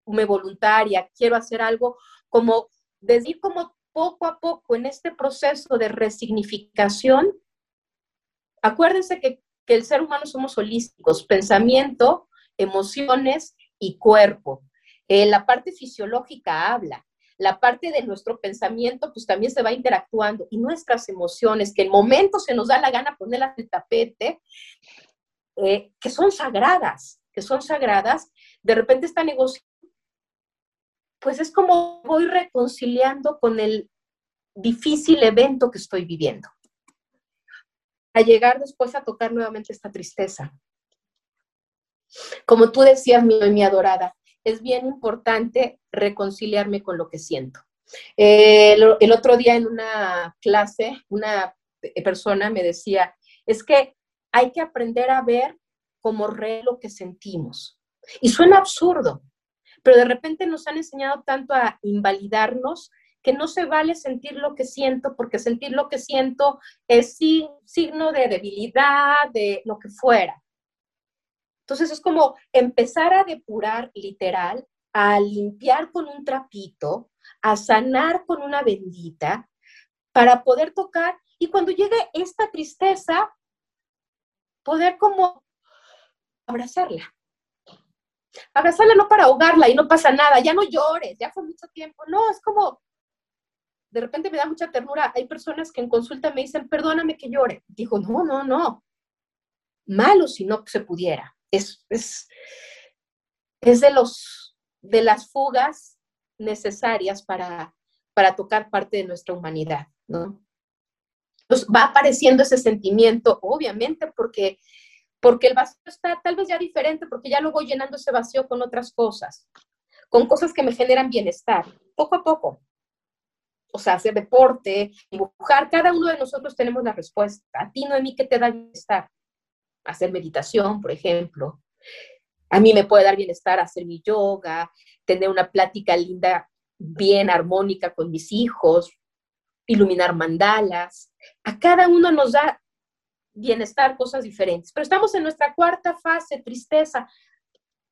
me voluntaria, quiero hacer algo como decir como poco a poco en este proceso de resignificación. Acuérdense que, que el ser humano somos holísticos, pensamiento, emociones y cuerpo. Eh, la parte fisiológica habla, la parte de nuestro pensamiento pues también se va interactuando y nuestras emociones, que en momentos se nos da la gana ponerlas en el tapete, eh, que son sagradas, que son sagradas, de repente esta negocio, pues es como voy reconciliando con el difícil evento que estoy viviendo. Llegar después a tocar nuevamente esta tristeza. Como tú decías, mi, mi adorada, es bien importante reconciliarme con lo que siento. Eh, el, otro día en una clase, una persona me decía, es que hay que aprender a ver como re lo que sentimos. Y suena absurdo, pero de repente nos han enseñado tanto a invalidarnos que no se vale sentir lo que siento, porque sentir lo que siento es signo de debilidad, de lo que fuera. Entonces es como empezar a depurar literal, a limpiar con un trapito, a sanar con una bendita, para poder tocar y cuando llegue esta tristeza, poder como abrazarla. Abrazarla no para ahogarla y no pasa nada, ya no llores, ya fue mucho tiempo. No, es como, de repente me da mucha ternura. Hay personas que en consulta me dicen, perdóname que llore. Digo, no, no, no. Malo si no se pudiera es, es, de, los, de las fugas necesarias para, para tocar parte de nuestra humanidad, ¿no? Pues va apareciendo ese sentimiento, obviamente, porque, porque el vacío está tal vez ya diferente, porque ya lo voy llenando ese vacío con otras cosas, con cosas que me generan bienestar, poco a poco. O sea, hacer deporte, dibujar, cada uno de nosotros tenemos la respuesta. A ti, Noemí, ¿qué te da bienestar? hacer meditación, por ejemplo. A mí me puede dar bienestar hacer mi yoga, tener una plática linda, bien armónica con mis hijos, iluminar mandalas. A cada uno nos da bienestar, cosas diferentes. Pero estamos en nuestra cuarta fase, tristeza.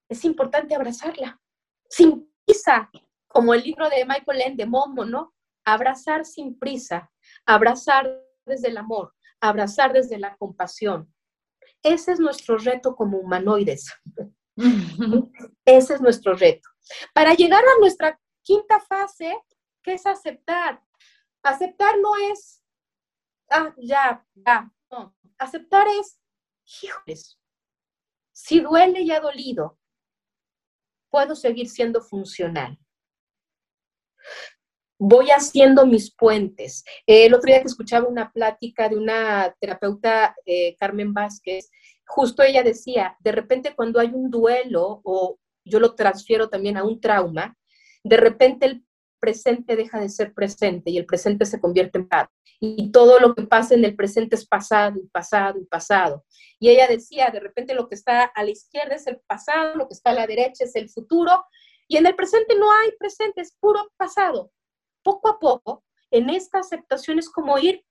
Es importante abrazarla, sin prisa, como el libro de Michael Ende, de Momo, ¿no? Abrazar sin prisa, abrazar desde el amor, abrazar desde la compasión, ese es nuestro reto como humanoides. Ese es nuestro reto. Para llegar a nuestra quinta fase, que es aceptar. Aceptar no es, ah, ya, ya, no. Aceptar es, híjoles, si duele y ha dolido, puedo seguir siendo funcional voy haciendo mis puentes. el otro día que escuchaba una plática de una terapeuta, eh, Carmen Vázquez, justo ella decía, de repente cuando hay un duelo o yo lo transfiero también a un trauma, de repente el presente deja de ser presente y el presente se convierte en pasado. Y todo lo que pasa en el presente es pasado y pasado y pasado. Y ella decía, de repente lo que está a la izquierda es el pasado, lo que está a la derecha es el futuro, y en el presente no hay presente, es puro pasado poco a poco, en esta aceptación es como ir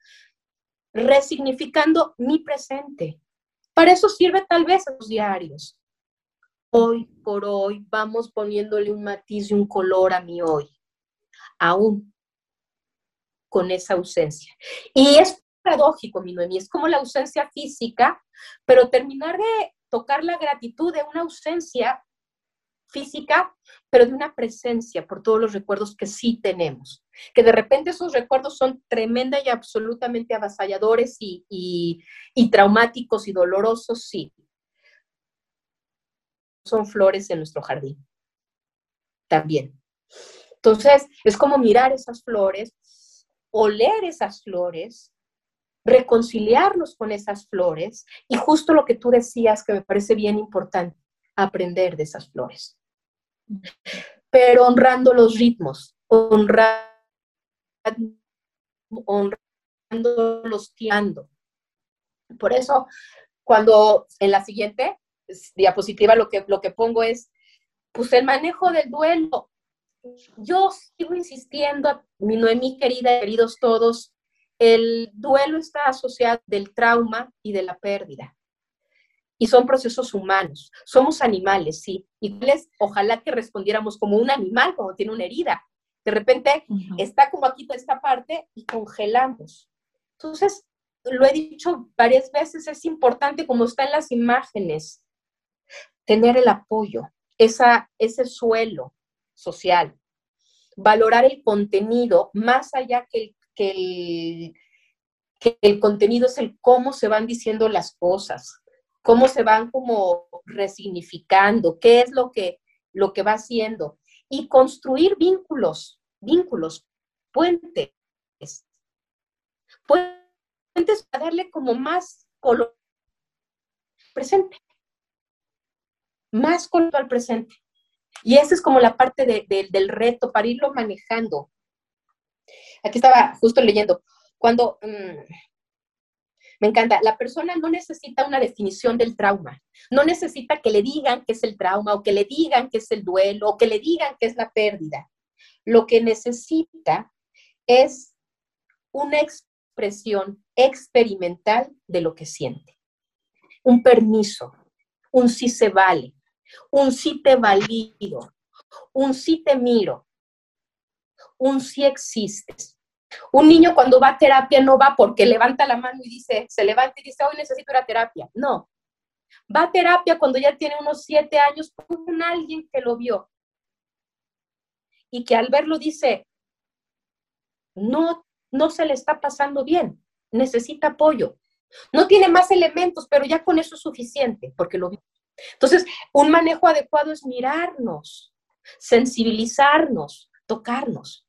resignificando mi presente. Para eso sirve tal vez los diarios. Hoy por hoy vamos poniéndole un matiz y un color a mi hoy, aún con esa ausencia. Y es paradójico, mi Noemí, es como la ausencia física, pero terminar de tocar la gratitud de una ausencia física, pero de una presencia por todos los recuerdos que sí tenemos. Que de repente esos recuerdos son tremenda y absolutamente avasalladores y, y, traumáticos y dolorosos, sí. Son flores en nuestro jardín. También. Entonces, es como mirar esas flores, oler esas flores, reconciliarnos con esas flores y justo lo que tú decías que me parece bien importante, aprender de esas flores pero honrando los ritmos, honrando, honrando los tiando. Por eso, cuando en la siguiente diapositiva lo que, lo que pongo es, pues el manejo del duelo. Yo sigo insistiendo, mi Noemí querida, queridos todos, el duelo está asociado del trauma y de la pérdida y son procesos humanos. Somos animales, sí. Y ojalá que respondiéramos como un animal cuando tiene una herida. De repente está como aquí toda esta parte y congelamos. Entonces, lo he dicho varias veces, es importante como está en las imágenes. tener el apoyo, esa, ese suelo social, valorar el contenido más allá que el, que el, que el contenido es el cómo se van diciendo las cosas, cómo se van como resignificando, qué es lo que, lo que va haciendo. Y construir vínculos, vínculos, puentes. Puentes para darle como más color presente. Más color al presente. Y esa es como la parte del reto para irlo manejando. Aquí estaba justo leyendo, cuando mm, me encanta, la persona no necesita una definición del trauma, no necesita que le digan qué es el trauma o que le digan qué es el duelo o que le digan qué es la pérdida. Lo que necesita es una expresión experimental de lo que siente. Un permiso, un sí se vale, un sí te valido, un sí te miro, un sí existes. Un niño cuando va a terapia no va porque levanta la mano y dice, se levanta y dice, hoy necesito ir a terapia. No. Va a terapia cuando ya tiene unos siete años con alguien que lo vio. Y que al verlo dice, no, no se le está pasando bien, necesita apoyo. No tiene más elementos, pero ya con eso es suficiente, porque lo vio. Entonces, un manejo adecuado es mirarnos, sensibilizarnos, tocarnos.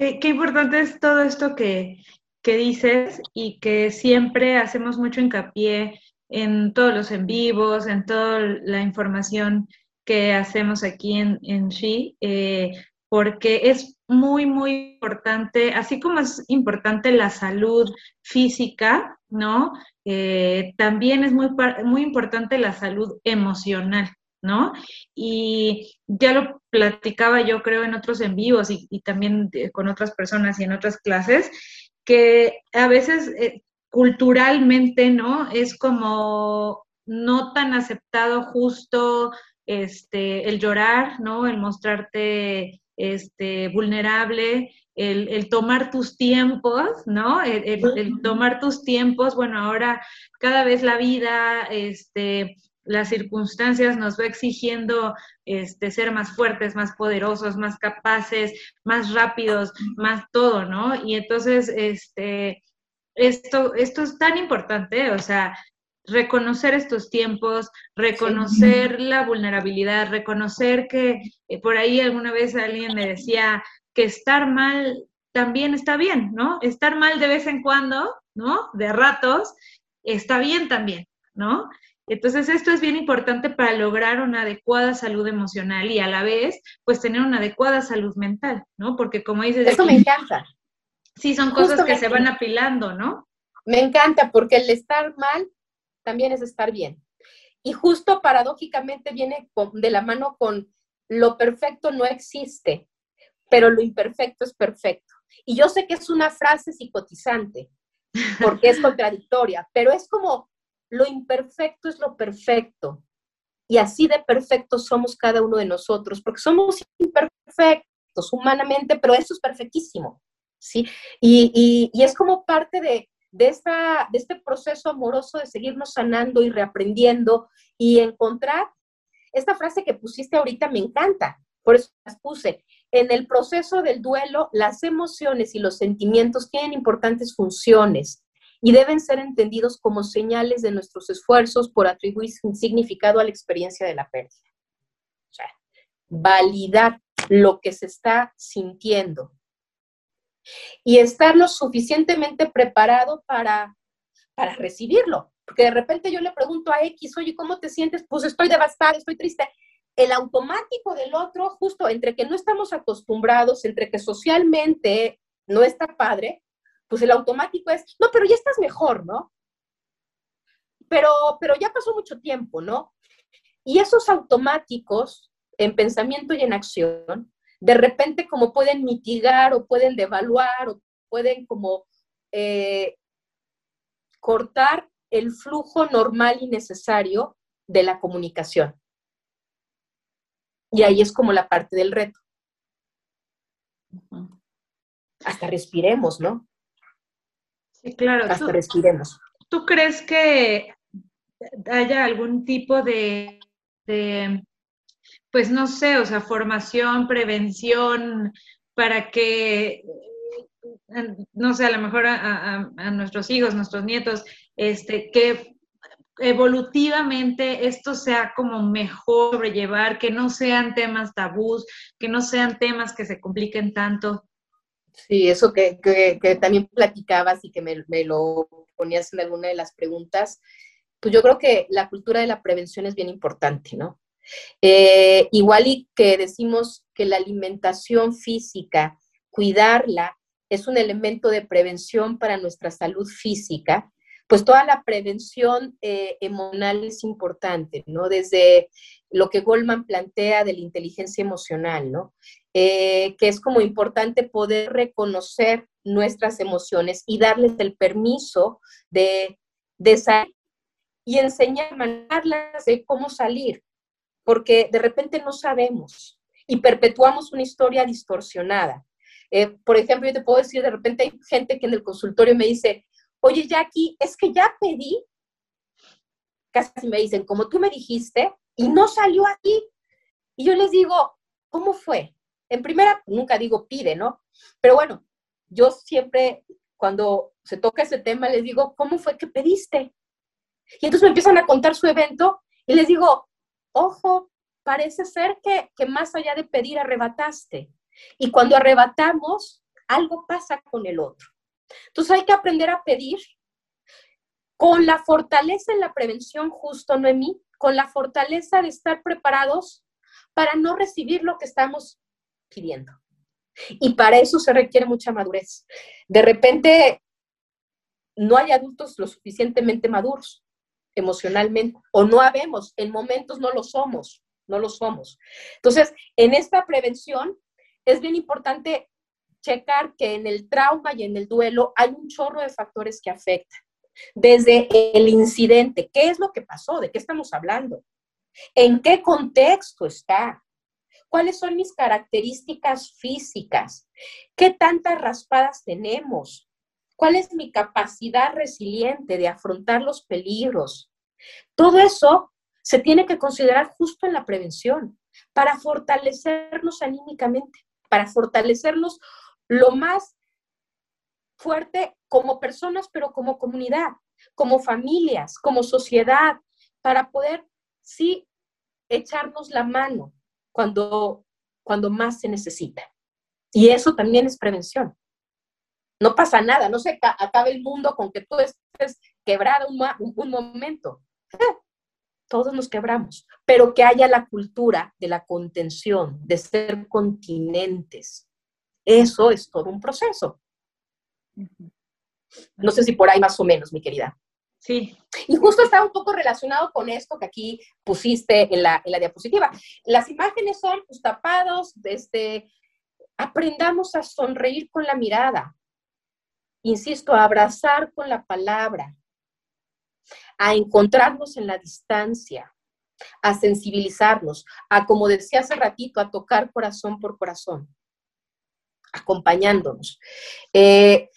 Qué, importante es todo esto que, dices y que siempre hacemos mucho hincapié en todos los en vivos, en toda la información que hacemos aquí en, en She, eh, porque es muy, muy importante, así como es importante la salud física, ¿no? Eh, también es muy, muy importante la salud emocional. ¿No? Y ya lo platicaba yo creo en otros en vivos y, también con otras personas y en otras clases, que a veces eh, culturalmente, ¿no? Es como no tan aceptado justo este, el llorar, ¿no? El mostrarte este, vulnerable, el, tomar tus tiempos, ¿no? El, el, tomar tus tiempos, bueno, ahora cada vez la vida, este, las circunstancias nos va exigiendo este, ser más fuertes, más poderosos, más capaces, más rápidos, más todo, ¿no? Y entonces, este, esto, esto es tan importante, o sea, reconocer estos tiempos, reconocer la vulnerabilidad, reconocer que eh, por ahí alguna vez alguien me decía que estar mal también está bien, ¿no? Estar mal de vez en cuando, ¿no? De ratos, está bien también, ¿no? Entonces, esto es bien importante para lograr una adecuada salud emocional y a la vez, pues tener una adecuada salud mental, ¿no? Porque como dices... Eso me encanta. Sí, son cosas que se van apilando, ¿no? Me encanta porque el estar mal también es estar bien. Y justo paradójicamente viene de la mano con lo perfecto no existe, pero lo imperfecto es perfecto. Y yo sé que es una frase psicotizante, porque es contradictoria, pero es como lo imperfecto es lo perfecto. Y así de perfectos somos cada uno de nosotros, porque somos imperfectos humanamente, pero eso es perfectísimo. ¿sí? Y, es como parte de, esta, de este proceso amoroso de seguirnos sanando y reaprendiendo y encontrar esta frase que pusiste ahorita me encanta, por eso las puse. En el proceso del duelo, las emociones y los sentimientos tienen importantes funciones y deben ser entendidos como señales de nuestros esfuerzos por atribuir significado a la experiencia de la pérdida. O sea, validar lo que se está sintiendo y estar lo suficientemente preparado para, para recibirlo. Porque de repente yo le pregunto a X, oye, ¿cómo te sientes? Pues estoy devastada, estoy triste. El automático del otro, justo entre que no estamos acostumbrados, entre que socialmente no está padre, pues el automático es, no, pero ya estás mejor, ¿no? Pero, pero ya pasó mucho tiempo, ¿no? Y esos automáticos en pensamiento y en acción, de repente como pueden mitigar o pueden devaluar o pueden como eh, cortar el flujo normal y necesario de la comunicación. Y ahí es como la parte del reto. Hasta respiremos, ¿no? Sí, claro. Hasta respiremos. ¿Tú crees que haya algún tipo de, pues no sé, o sea, formación, prevención, para que, no sé, a lo mejor a, a nuestros hijos, nuestros nietos, este, que evolutivamente esto sea como mejor sobrellevar, que no sean temas tabús, que no sean temas que se compliquen tanto. Sí, eso que, también platicabas y que me, lo ponías en alguna de las preguntas, pues yo creo que la cultura de la prevención es bien importante, ¿no? Eh, igual que decimos que la alimentación física, cuidarla, es un elemento de prevención para nuestra salud física, pues toda la prevención eh, emocional es importante, ¿no? Desde lo que Goldman plantea de la inteligencia emocional, ¿no? Eh, que es como importante poder reconocer nuestras emociones y darles el permiso de, de salir y enseñar de cómo salir, porque de repente no sabemos y perpetuamos una historia distorsionada. Eh, por ejemplo, yo te puedo decir, de repente hay gente que en el consultorio me dice, oye Jackie, es que ya pedí, casi me dicen, como tú me dijiste, y no salió aquí. Y yo les digo, ¿cómo fue? En primera, nunca digo pide, ¿no? Pero bueno, yo siempre, cuando se toca ese tema, les digo, ¿cómo fue que pediste? Y entonces me empiezan a contar su evento y les digo, ojo, parece ser que, que más allá de pedir, arrebataste. Y cuando arrebatamos, algo pasa con el otro. Entonces hay que aprender a pedir con la fortaleza en la prevención justo, Noemí, con la fortaleza de estar preparados para no recibir lo que estamos pidiendo. Y para eso se requiere mucha madurez. De repente, no hay adultos lo suficientemente maduros emocionalmente, o no habemos, en momentos no lo somos, no lo somos. Entonces, en esta prevención es bien importante checar que en el trauma y en el duelo hay un chorro de factores que afectan. Desde el incidente, ¿qué es lo que pasó? ¿De qué estamos hablando? ¿En qué contexto está? ¿Cuáles son mis características físicas? ¿Qué tantas raspadas tenemos? ¿Cuál es mi capacidad resiliente de afrontar los peligros? Todo eso se tiene que considerar justo en la prevención para fortalecernos anímicamente, para fortalecernos lo más fuerte como personas, pero como comunidad, como familias, como sociedad, para poder, sí, echarnos la mano cuando, cuando más se necesita. Y eso también es prevención. No pasa nada, no se acabe el mundo con que tú estés quebrado un, un momento. Todos nos quebramos, pero que haya la cultura de la contención, de ser continentes, eso es todo un proceso. No sé si por ahí más o menos, mi querida. Sí. Y justo está un poco relacionado con esto que aquí pusiste en la, diapositiva. Las imágenes son pues, tapados, desde aprendamos a sonreír con la mirada, insisto, a abrazar con la palabra, a encontrarnos en la distancia, a sensibilizarnos, a, como decía hace ratito, a tocar corazón por corazón acompañándonos. Eh,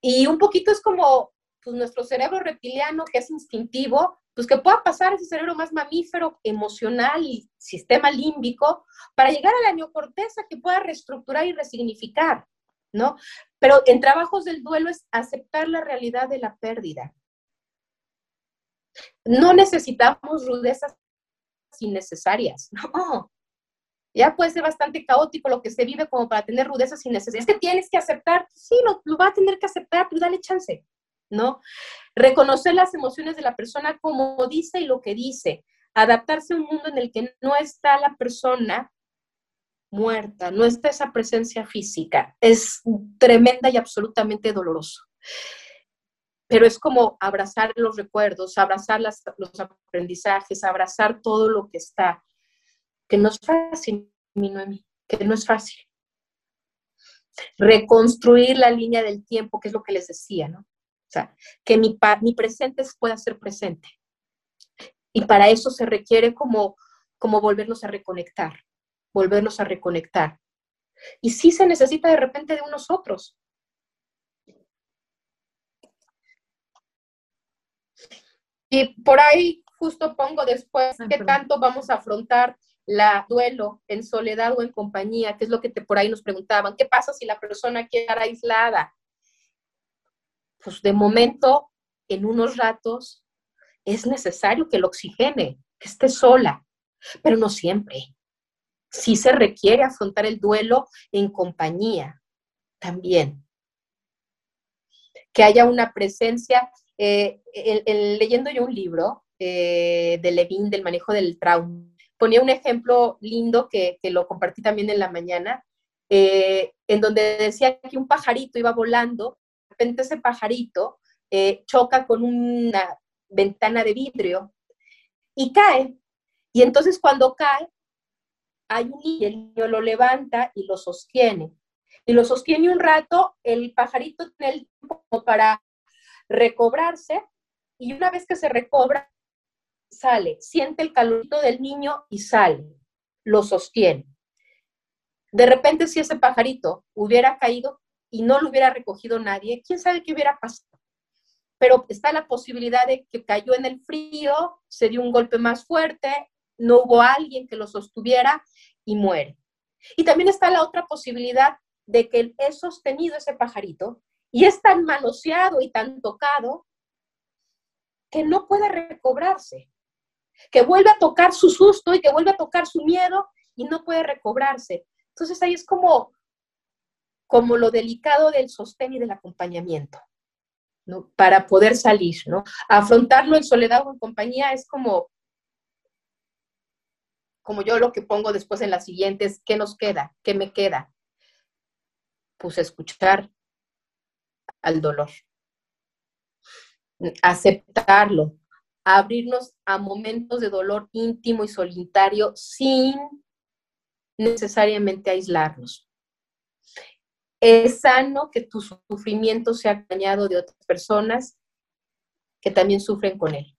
y un poquito es como pues, nuestro cerebro reptiliano, que es instintivo, pues que pueda pasar ese cerebro más mamífero, emocional y sistema límbico, para llegar a la neocorteza que pueda reestructurar y resignificar, ¿no? Pero en trabajos del duelo es aceptar la realidad de la pérdida. No necesitamos rudezas innecesarias, no ya puede ser bastante caótico lo que se vive como para tener rudezas innecesarias. Es que tienes que aceptar, sí, lo, lo va a tener que aceptar, pero dale chance, ¿no? Reconocer las emociones de la persona como dice y lo que dice, adaptarse a un mundo en el que no está la persona muerta, no está esa presencia física, es tremenda y absolutamente doloroso. Pero es como abrazar los recuerdos, abrazar los aprendizajes, abrazar todo lo que está que no es fácil, mi Noemi, que no es fácil. Reconstruir la línea del tiempo, que es lo que les decía, ¿no? Sea, que mi, mi presente pueda ser presente. Y para eso se requiere como, como volvernos a reconectar, volvernos a reconectar. Y sí se necesita de repente de unos otros. Y por ahí justo pongo después qué tanto vamos a afrontar la duelo en soledad o en compañía, que es lo que te, por ahí nos preguntaban, ¿qué pasa si la persona queda aislada? Pues de momento, en unos ratos, es necesario que lo oxigene, que esté sola, pero no siempre. Sí se requiere afrontar el duelo en compañía también. Que haya una presencia. Eh, leyendo yo un libro eh, de Levin del manejo del trauma, ponía un ejemplo lindo que, lo compartí también en la mañana, eh, en donde decía que un pajarito iba volando, repente ese pajarito eh, choca con una ventana de vidrio y cae. Y entonces cuando cae, hay un niño, el niño lo levanta y lo sostiene. Y lo sostiene un rato, el pajarito tiene el tiempo para recobrarse y una vez que se recobra, sale, siente el calorito del niño y sale, lo sostiene. De repente, si ese pajarito hubiera caído y no lo hubiera recogido nadie, quién sabe qué hubiera pasado. Pero está la posibilidad de que cayó en el frío, se dio un golpe más fuerte, no hubo alguien que lo sostuviera y muere. Y también está la otra posibilidad de que es sostenido ese pajarito y es tan manoseado y tan tocado que no puede recobrarse que vuelve a tocar su susto y que vuelve a tocar su miedo y no puede recobrarse. Entonces ahí es como, como lo delicado del sostén y del acompañamiento, ¿no? Para poder salir, ¿no? Afrontarlo en soledad o en compañía es como, como yo lo que pongo después en la siguiente es, ¿qué nos queda? ¿Qué me queda? Pues escuchar al dolor, aceptarlo, abrirnos a momentos de dolor íntimo y solitario sin necesariamente aislarnos. Es sano que tu sufrimiento sea acompañado de otras personas que también sufren con él.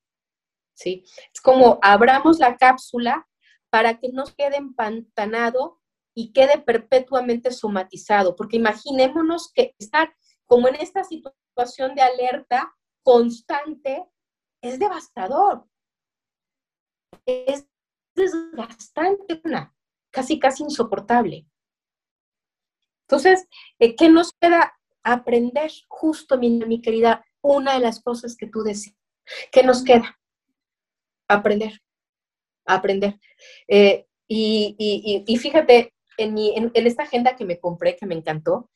¿sí? Es como abramos la cápsula para que no quede empantanado y quede perpetuamente somatizado, porque imaginémonos que estar como en esta situación de alerta constante es devastador. Es desgastante, casi, casi insoportable. Entonces, eh, ¿qué nos queda aprender? Justo, mi, querida, una de las cosas que tú decías. ¿Qué nos queda? Aprender. Aprender. Eh, y, fíjate, en, en, esta agenda que me compré, que me encantó,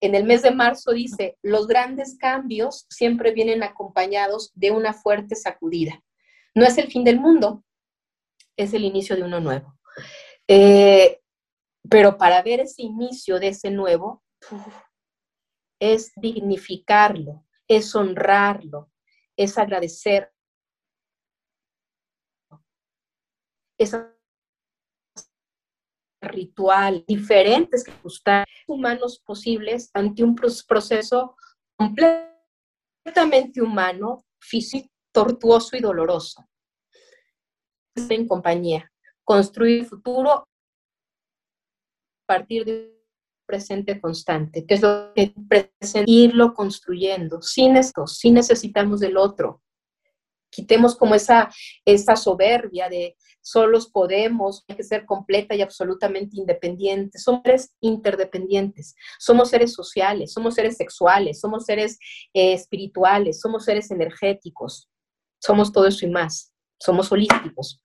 en el mes de marzo dice, los grandes cambios siempre vienen acompañados de una fuerte sacudida. No es el fin del mundo, es el inicio de uno nuevo. Eh, pero para ver ese inicio de ese nuevo, es dignificarlo, es honrarlo, es agradecer. Es ritual, diferentes humanos posibles ante un proceso completamente humano, físico, tortuoso y doloroso. En compañía, construir futuro partir de presente constante, que es lo que irlo construyendo. Sin esto, si necesitamos del otro. Quitemos como esa, esa soberbia de solos podemos, hay que ser completa y absolutamente independiente. Somos seres interdependientes, somos seres sociales, somos seres sexuales, somos seres eh, espirituales, somos seres energéticos, somos todo eso y más, somos holísticos.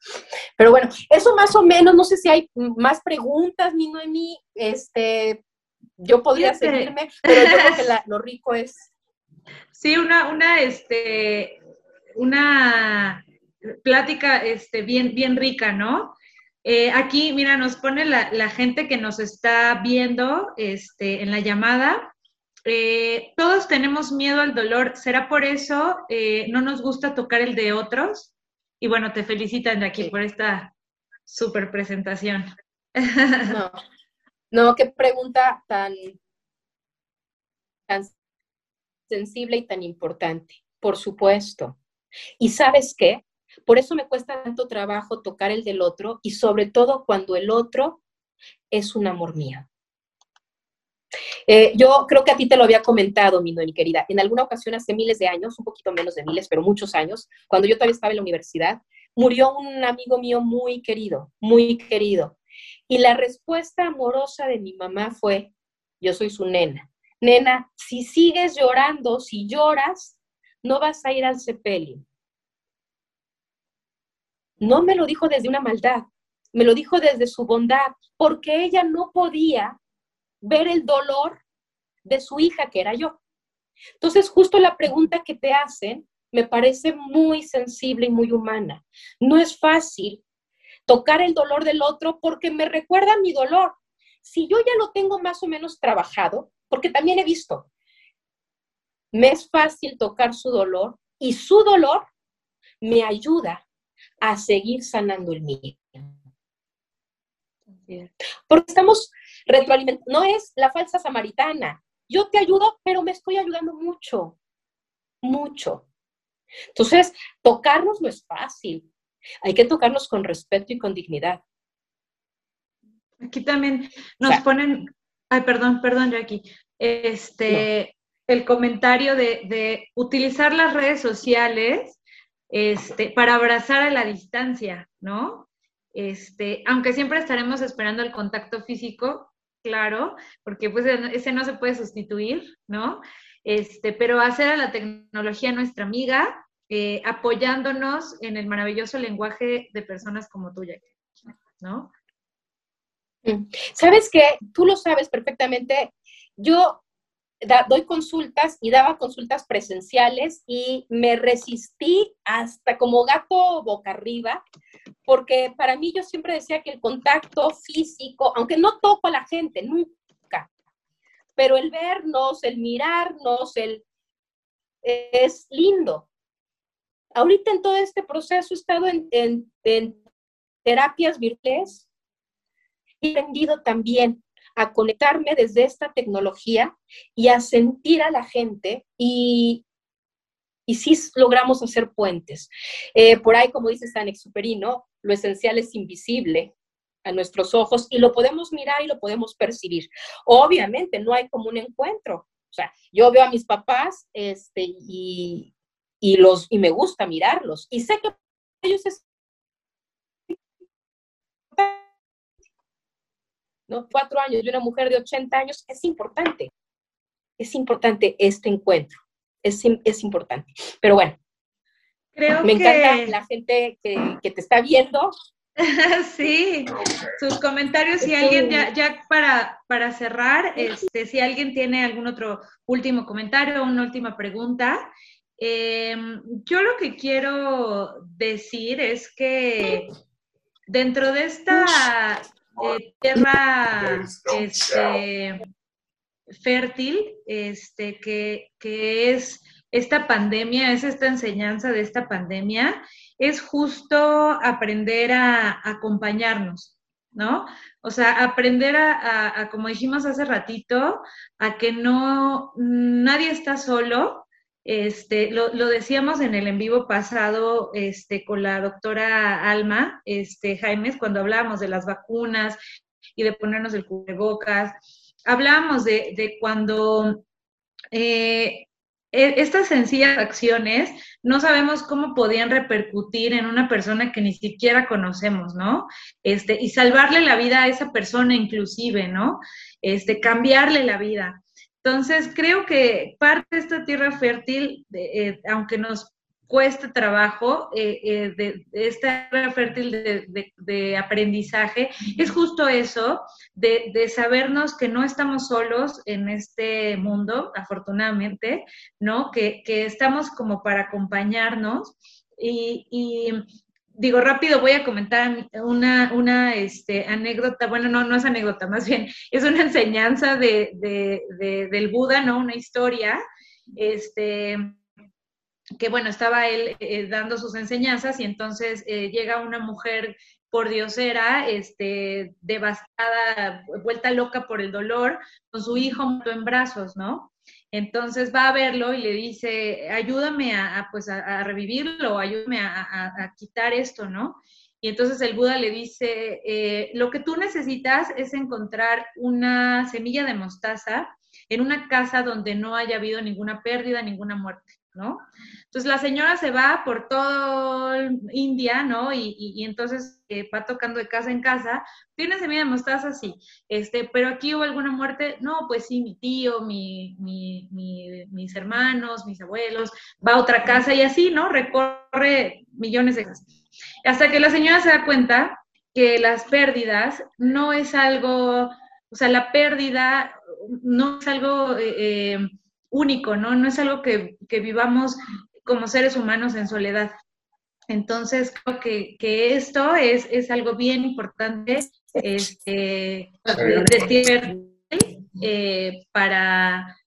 Pero bueno, eso más o menos, no sé si hay más preguntas, mi Noemí, este, yo podría seguirme, pero yo creo que lo rico es... Sí, una, una, este, una plática este, bien, bien rica, ¿no? Eh, aquí, mira, nos pone la, gente que nos está viendo este, en la llamada. Eh, todos tenemos miedo al dolor. ¿Será por eso eh, no nos gusta tocar el de otros? Y bueno, te felicitan aquí por esta super presentación. No, no, qué pregunta tan, tan sensible y tan importante. Por supuesto. ¿Y sabes qué? Por eso me cuesta tanto trabajo tocar el del otro y sobre todo cuando el otro es un amor mío. Eh, yo creo que a ti te lo había comentado, mi, mi querida. En alguna ocasión, hace miles de años, un poquito menos de miles, pero muchos años, cuando yo todavía estaba en la universidad, murió un amigo mío muy querido, muy querido. Y la respuesta amorosa de mi mamá fue, yo soy su nena. Nena, si sigues llorando, si lloras, no vas a ir al sepelio. No me lo dijo desde una maldad, me lo dijo desde su bondad, porque ella no podía ver el dolor de su hija, que era yo. Entonces, justo la pregunta que te hacen me parece muy sensible y muy humana. No es fácil tocar el dolor del otro porque me recuerda mi dolor. Si yo ya lo tengo más o menos trabajado, porque también he visto, me es fácil tocar su dolor y su dolor me ayuda a seguir sanando el mío. Porque estamos retroalimentando, no es la falsa samaritana. Yo te ayudo, pero me estoy ayudando mucho, mucho. Entonces, tocarnos no es fácil. Hay que tocarnos con respeto y con dignidad. Aquí también nos ponen, ay, perdón, perdón, Jackie, este, el comentario de, de, utilizar las redes sociales este, para abrazar a la distancia, ¿no? Este, aunque siempre estaremos esperando el contacto físico, claro, porque pues ese no se puede sustituir, ¿no? Este, pero hacer a la tecnología nuestra amiga, eh, apoyándonos en el maravilloso lenguaje de personas como tú, ¿no? Mm. Sabes que tú lo sabes perfectamente. Yo doy consultas y daba consultas presenciales y me resistí hasta como gato boca arriba, porque para mí yo siempre decía que el contacto físico, aunque no toco a la gente, nunca, pero el vernos, el mirarnos, el, es lindo. Ahorita en todo este proceso he estado en, en terapias virtuales y he aprendido también a conectarme desde esta tecnología y a sentir a la gente y, y sí logramos hacer puentes. Eh, por ahí, como dice San Exuperino, lo esencial es invisible a nuestros ojos y lo podemos mirar y lo podemos percibir. Obviamente, no hay como un encuentro. O sea, yo veo a mis papás este, y, y, los, y me gusta mirarlos y sé que ellos ¿no? Cuatro años de una mujer de 80 años, es importante. Es importante este encuentro. Es, es importante. Pero bueno, Creo me encanta la gente que, que te está viendo. sí, sus comentarios, si alguien, ya, ya para, para cerrar, este, si alguien tiene algún otro último comentario o una última pregunta, em, yo lo que quiero decir es que dentro de esta tierra este, fértil, este, que, es esta pandemia, es esta enseñanza de esta pandemia, es justo aprender a, acompañarnos, ¿no? O sea, aprender a, como dijimos hace ratito, a que no, nadie está solo, este, lo, decíamos en el en vivo pasado este, con la doctora Alma este, Jaimes, cuando hablábamos de las vacunas y de ponernos el cubrebocas. Hablábamos de, cuando eh, e, estas sencillas acciones no sabemos cómo podían repercutir en una persona que ni siquiera conocemos, ¿no? Este, y salvarle la vida a esa persona inclusive, ¿no? Este, cambiarle la vida. Entonces, creo que parte de esta tierra fértil, eh, aunque nos cueste trabajo, eh, eh, de, esta tierra fértil de, aprendizaje, es justo eso, de, sabernos que no estamos solos en este mundo, afortunadamente, ¿no? Que, estamos como para acompañarnos y digo, rápido voy a comentar una, este, anécdota, bueno, no, no es anécdota, más bien es una enseñanza de, del Buda, ¿no? Una historia, este, que bueno, estaba él eh, dando sus enseñanzas y entonces eh, llega una mujer por diosera, este, devastada, vuelta loca por el dolor, con su hijo en brazos, ¿no? Entonces va a verlo y le dice, ayúdame a, pues a, revivirlo, ayúdame a, quitar esto, ¿no? Y entonces el Buda le dice, eh, lo que tú necesitas es encontrar una semilla de mostaza en una casa donde no haya habido ninguna pérdida, ninguna muerte, ¿no? Entonces la señora se va por todo India, ¿no? Y, entonces eh, va tocando de casa en casa, tiene semilla de mostaza, sí, este, pero aquí hubo alguna muerte, no, pues sí, mi tío, mi, mis hermanos, mis abuelos, va a otra casa y así, ¿no? Recorre millones de casas. Hasta que la señora se da cuenta que las pérdidas no es algo, o sea, la pérdida no es algo eh, eh, único, ¿no? No es algo que, vivamos como seres humanos en soledad. Entonces, creo que, esto es, es, algo bien importante este, de, eh, para,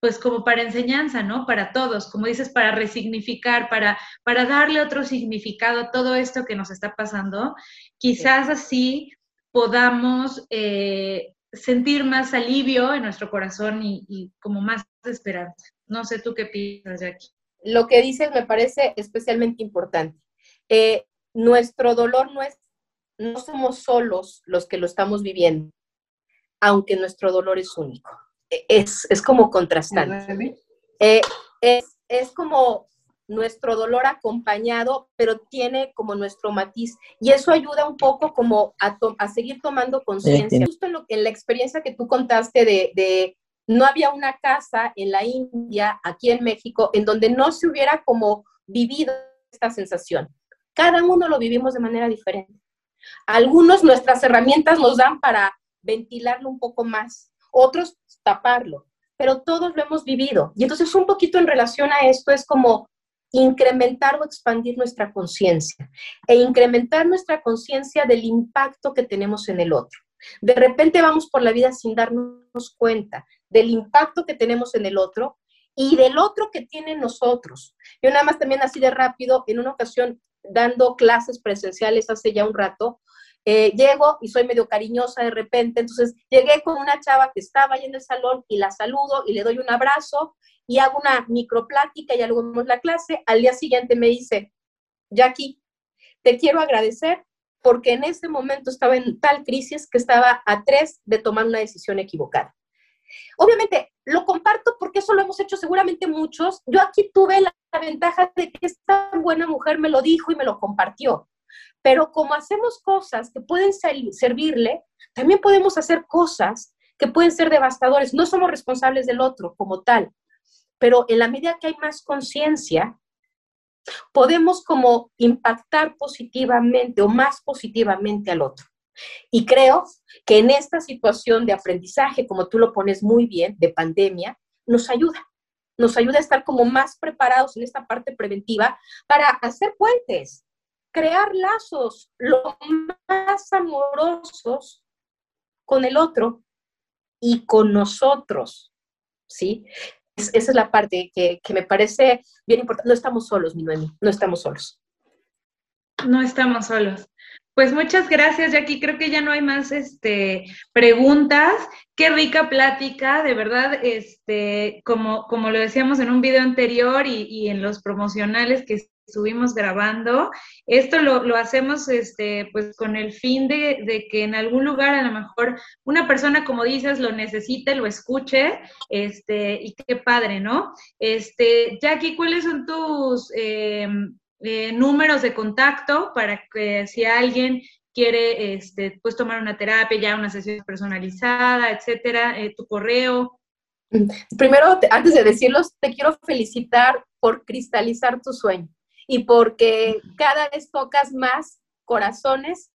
pues como para enseñanza, ¿no? Para todos, como dices, para resignificar, para, para darle otro significado a todo esto que nos está pasando. Quizás así podamos eh, sentir más alivio en nuestro corazón y, como más esperanza. No sé tú qué piensas, Jackie. Lo que dices me parece especialmente importante. Eh, nuestro dolor no es, no somos solos los que lo estamos viviendo, aunque nuestro dolor es único. E, es, es como contrastante. Eh, es, es como nuestro dolor acompañado, pero tiene como nuestro matiz. Y eso ayuda un poco como a, a seguir tomando conciencia. Justo en, lo, en, la experiencia que tú contaste de, de, no había una casa en la India, aquí en México, en donde no se hubiera como vivido esta sensación. Cada uno lo vivimos de manera diferente. Algunos nuestras herramientas nos dan para ventilarlo un poco más, otros taparlo, pero todos lo hemos vivido. Y entonces un poquito en relación a esto es como incrementar o expandir nuestra conciencia e incrementar nuestra conciencia del impacto que tenemos en el otro. De repente vamos por la vida sin darnos cuenta del impacto que tenemos en el otro y del otro que tienen nosotros. Yo nada más también así de rápido, en una ocasión dando clases presenciales hace ya un rato, eh, llego y soy medio cariñosa de repente, entonces llegué con una chava que estaba ahí en el salón y la saludo y le doy un abrazo y hago una microplática y luego vemos la clase. Al día siguiente me dice, Jackie, te quiero agradecer porque en ese momento estaba en tal crisis que estaba a tres de tomar una decisión equivocada. Obviamente, lo comparto porque eso lo hemos hecho seguramente muchos. Yo aquí tuve la, ventaja de que esta buena mujer me lo dijo y me lo compartió. Pero como hacemos cosas que pueden servirle, también podemos hacer cosas que pueden ser devastadores. No somos responsables del otro como tal, pero en la medida que hay más conciencia, podemos como impactar positivamente o más positivamente al otro. Y creo que en esta situación de aprendizaje, como tú lo pones muy bien, de pandemia, nos ayuda. Nos ayuda a estar como más preparados en esta parte preventiva para hacer puentes, crear lazos lo más amorosos con el otro y con nosotros, ¿sí? esa es la parte que, me parece bien importante. No estamos solos, mi Noemi, no estamos solos. No estamos solos. Pues muchas gracias, Jackie. Creo que ya no hay más este, preguntas. Qué rica plática, de verdad, este, como, como lo decíamos en un video anterior y, y en los promocionales que estuvimos grabando. Esto lo, lo, hacemos este, pues con el fin de, de, que en algún lugar a lo mejor una persona, como dices, lo necesite, lo escuche, este, y qué padre, ¿no? Este, Jackie, ¿cuáles son tus em, eh, números de contacto para que si alguien quiere este, pues tomar una terapia, ya una sesión personalizada, etcétera, eh, tu correo? Primero, antes de decirlos, te quiero felicitar por cristalizar tu sueño y porque cada vez tocas más corazones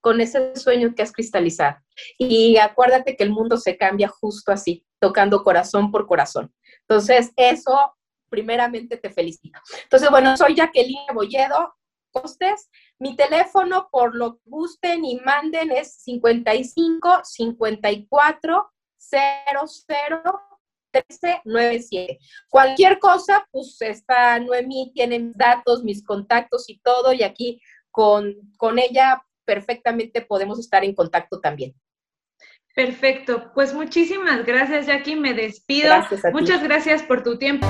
con ese sueño que has cristalizado. Y acuérdate que el mundo se cambia justo así, tocando corazón por corazón. Entonces, eso primeramente te felicito. Entonces, bueno, soy Jacqueline Bolledo Costes. Mi teléfono, por lo que gusten y manden, es 55 54 00 1397. Cualquier cosa, pues está Noemí, tiene mis datos, mis contactos y todo, y aquí con, con ella perfectamente podemos estar en contacto también. Perfecto, pues muchísimas gracias, Jackie, me despido. Muchas gracias por tu tiempo.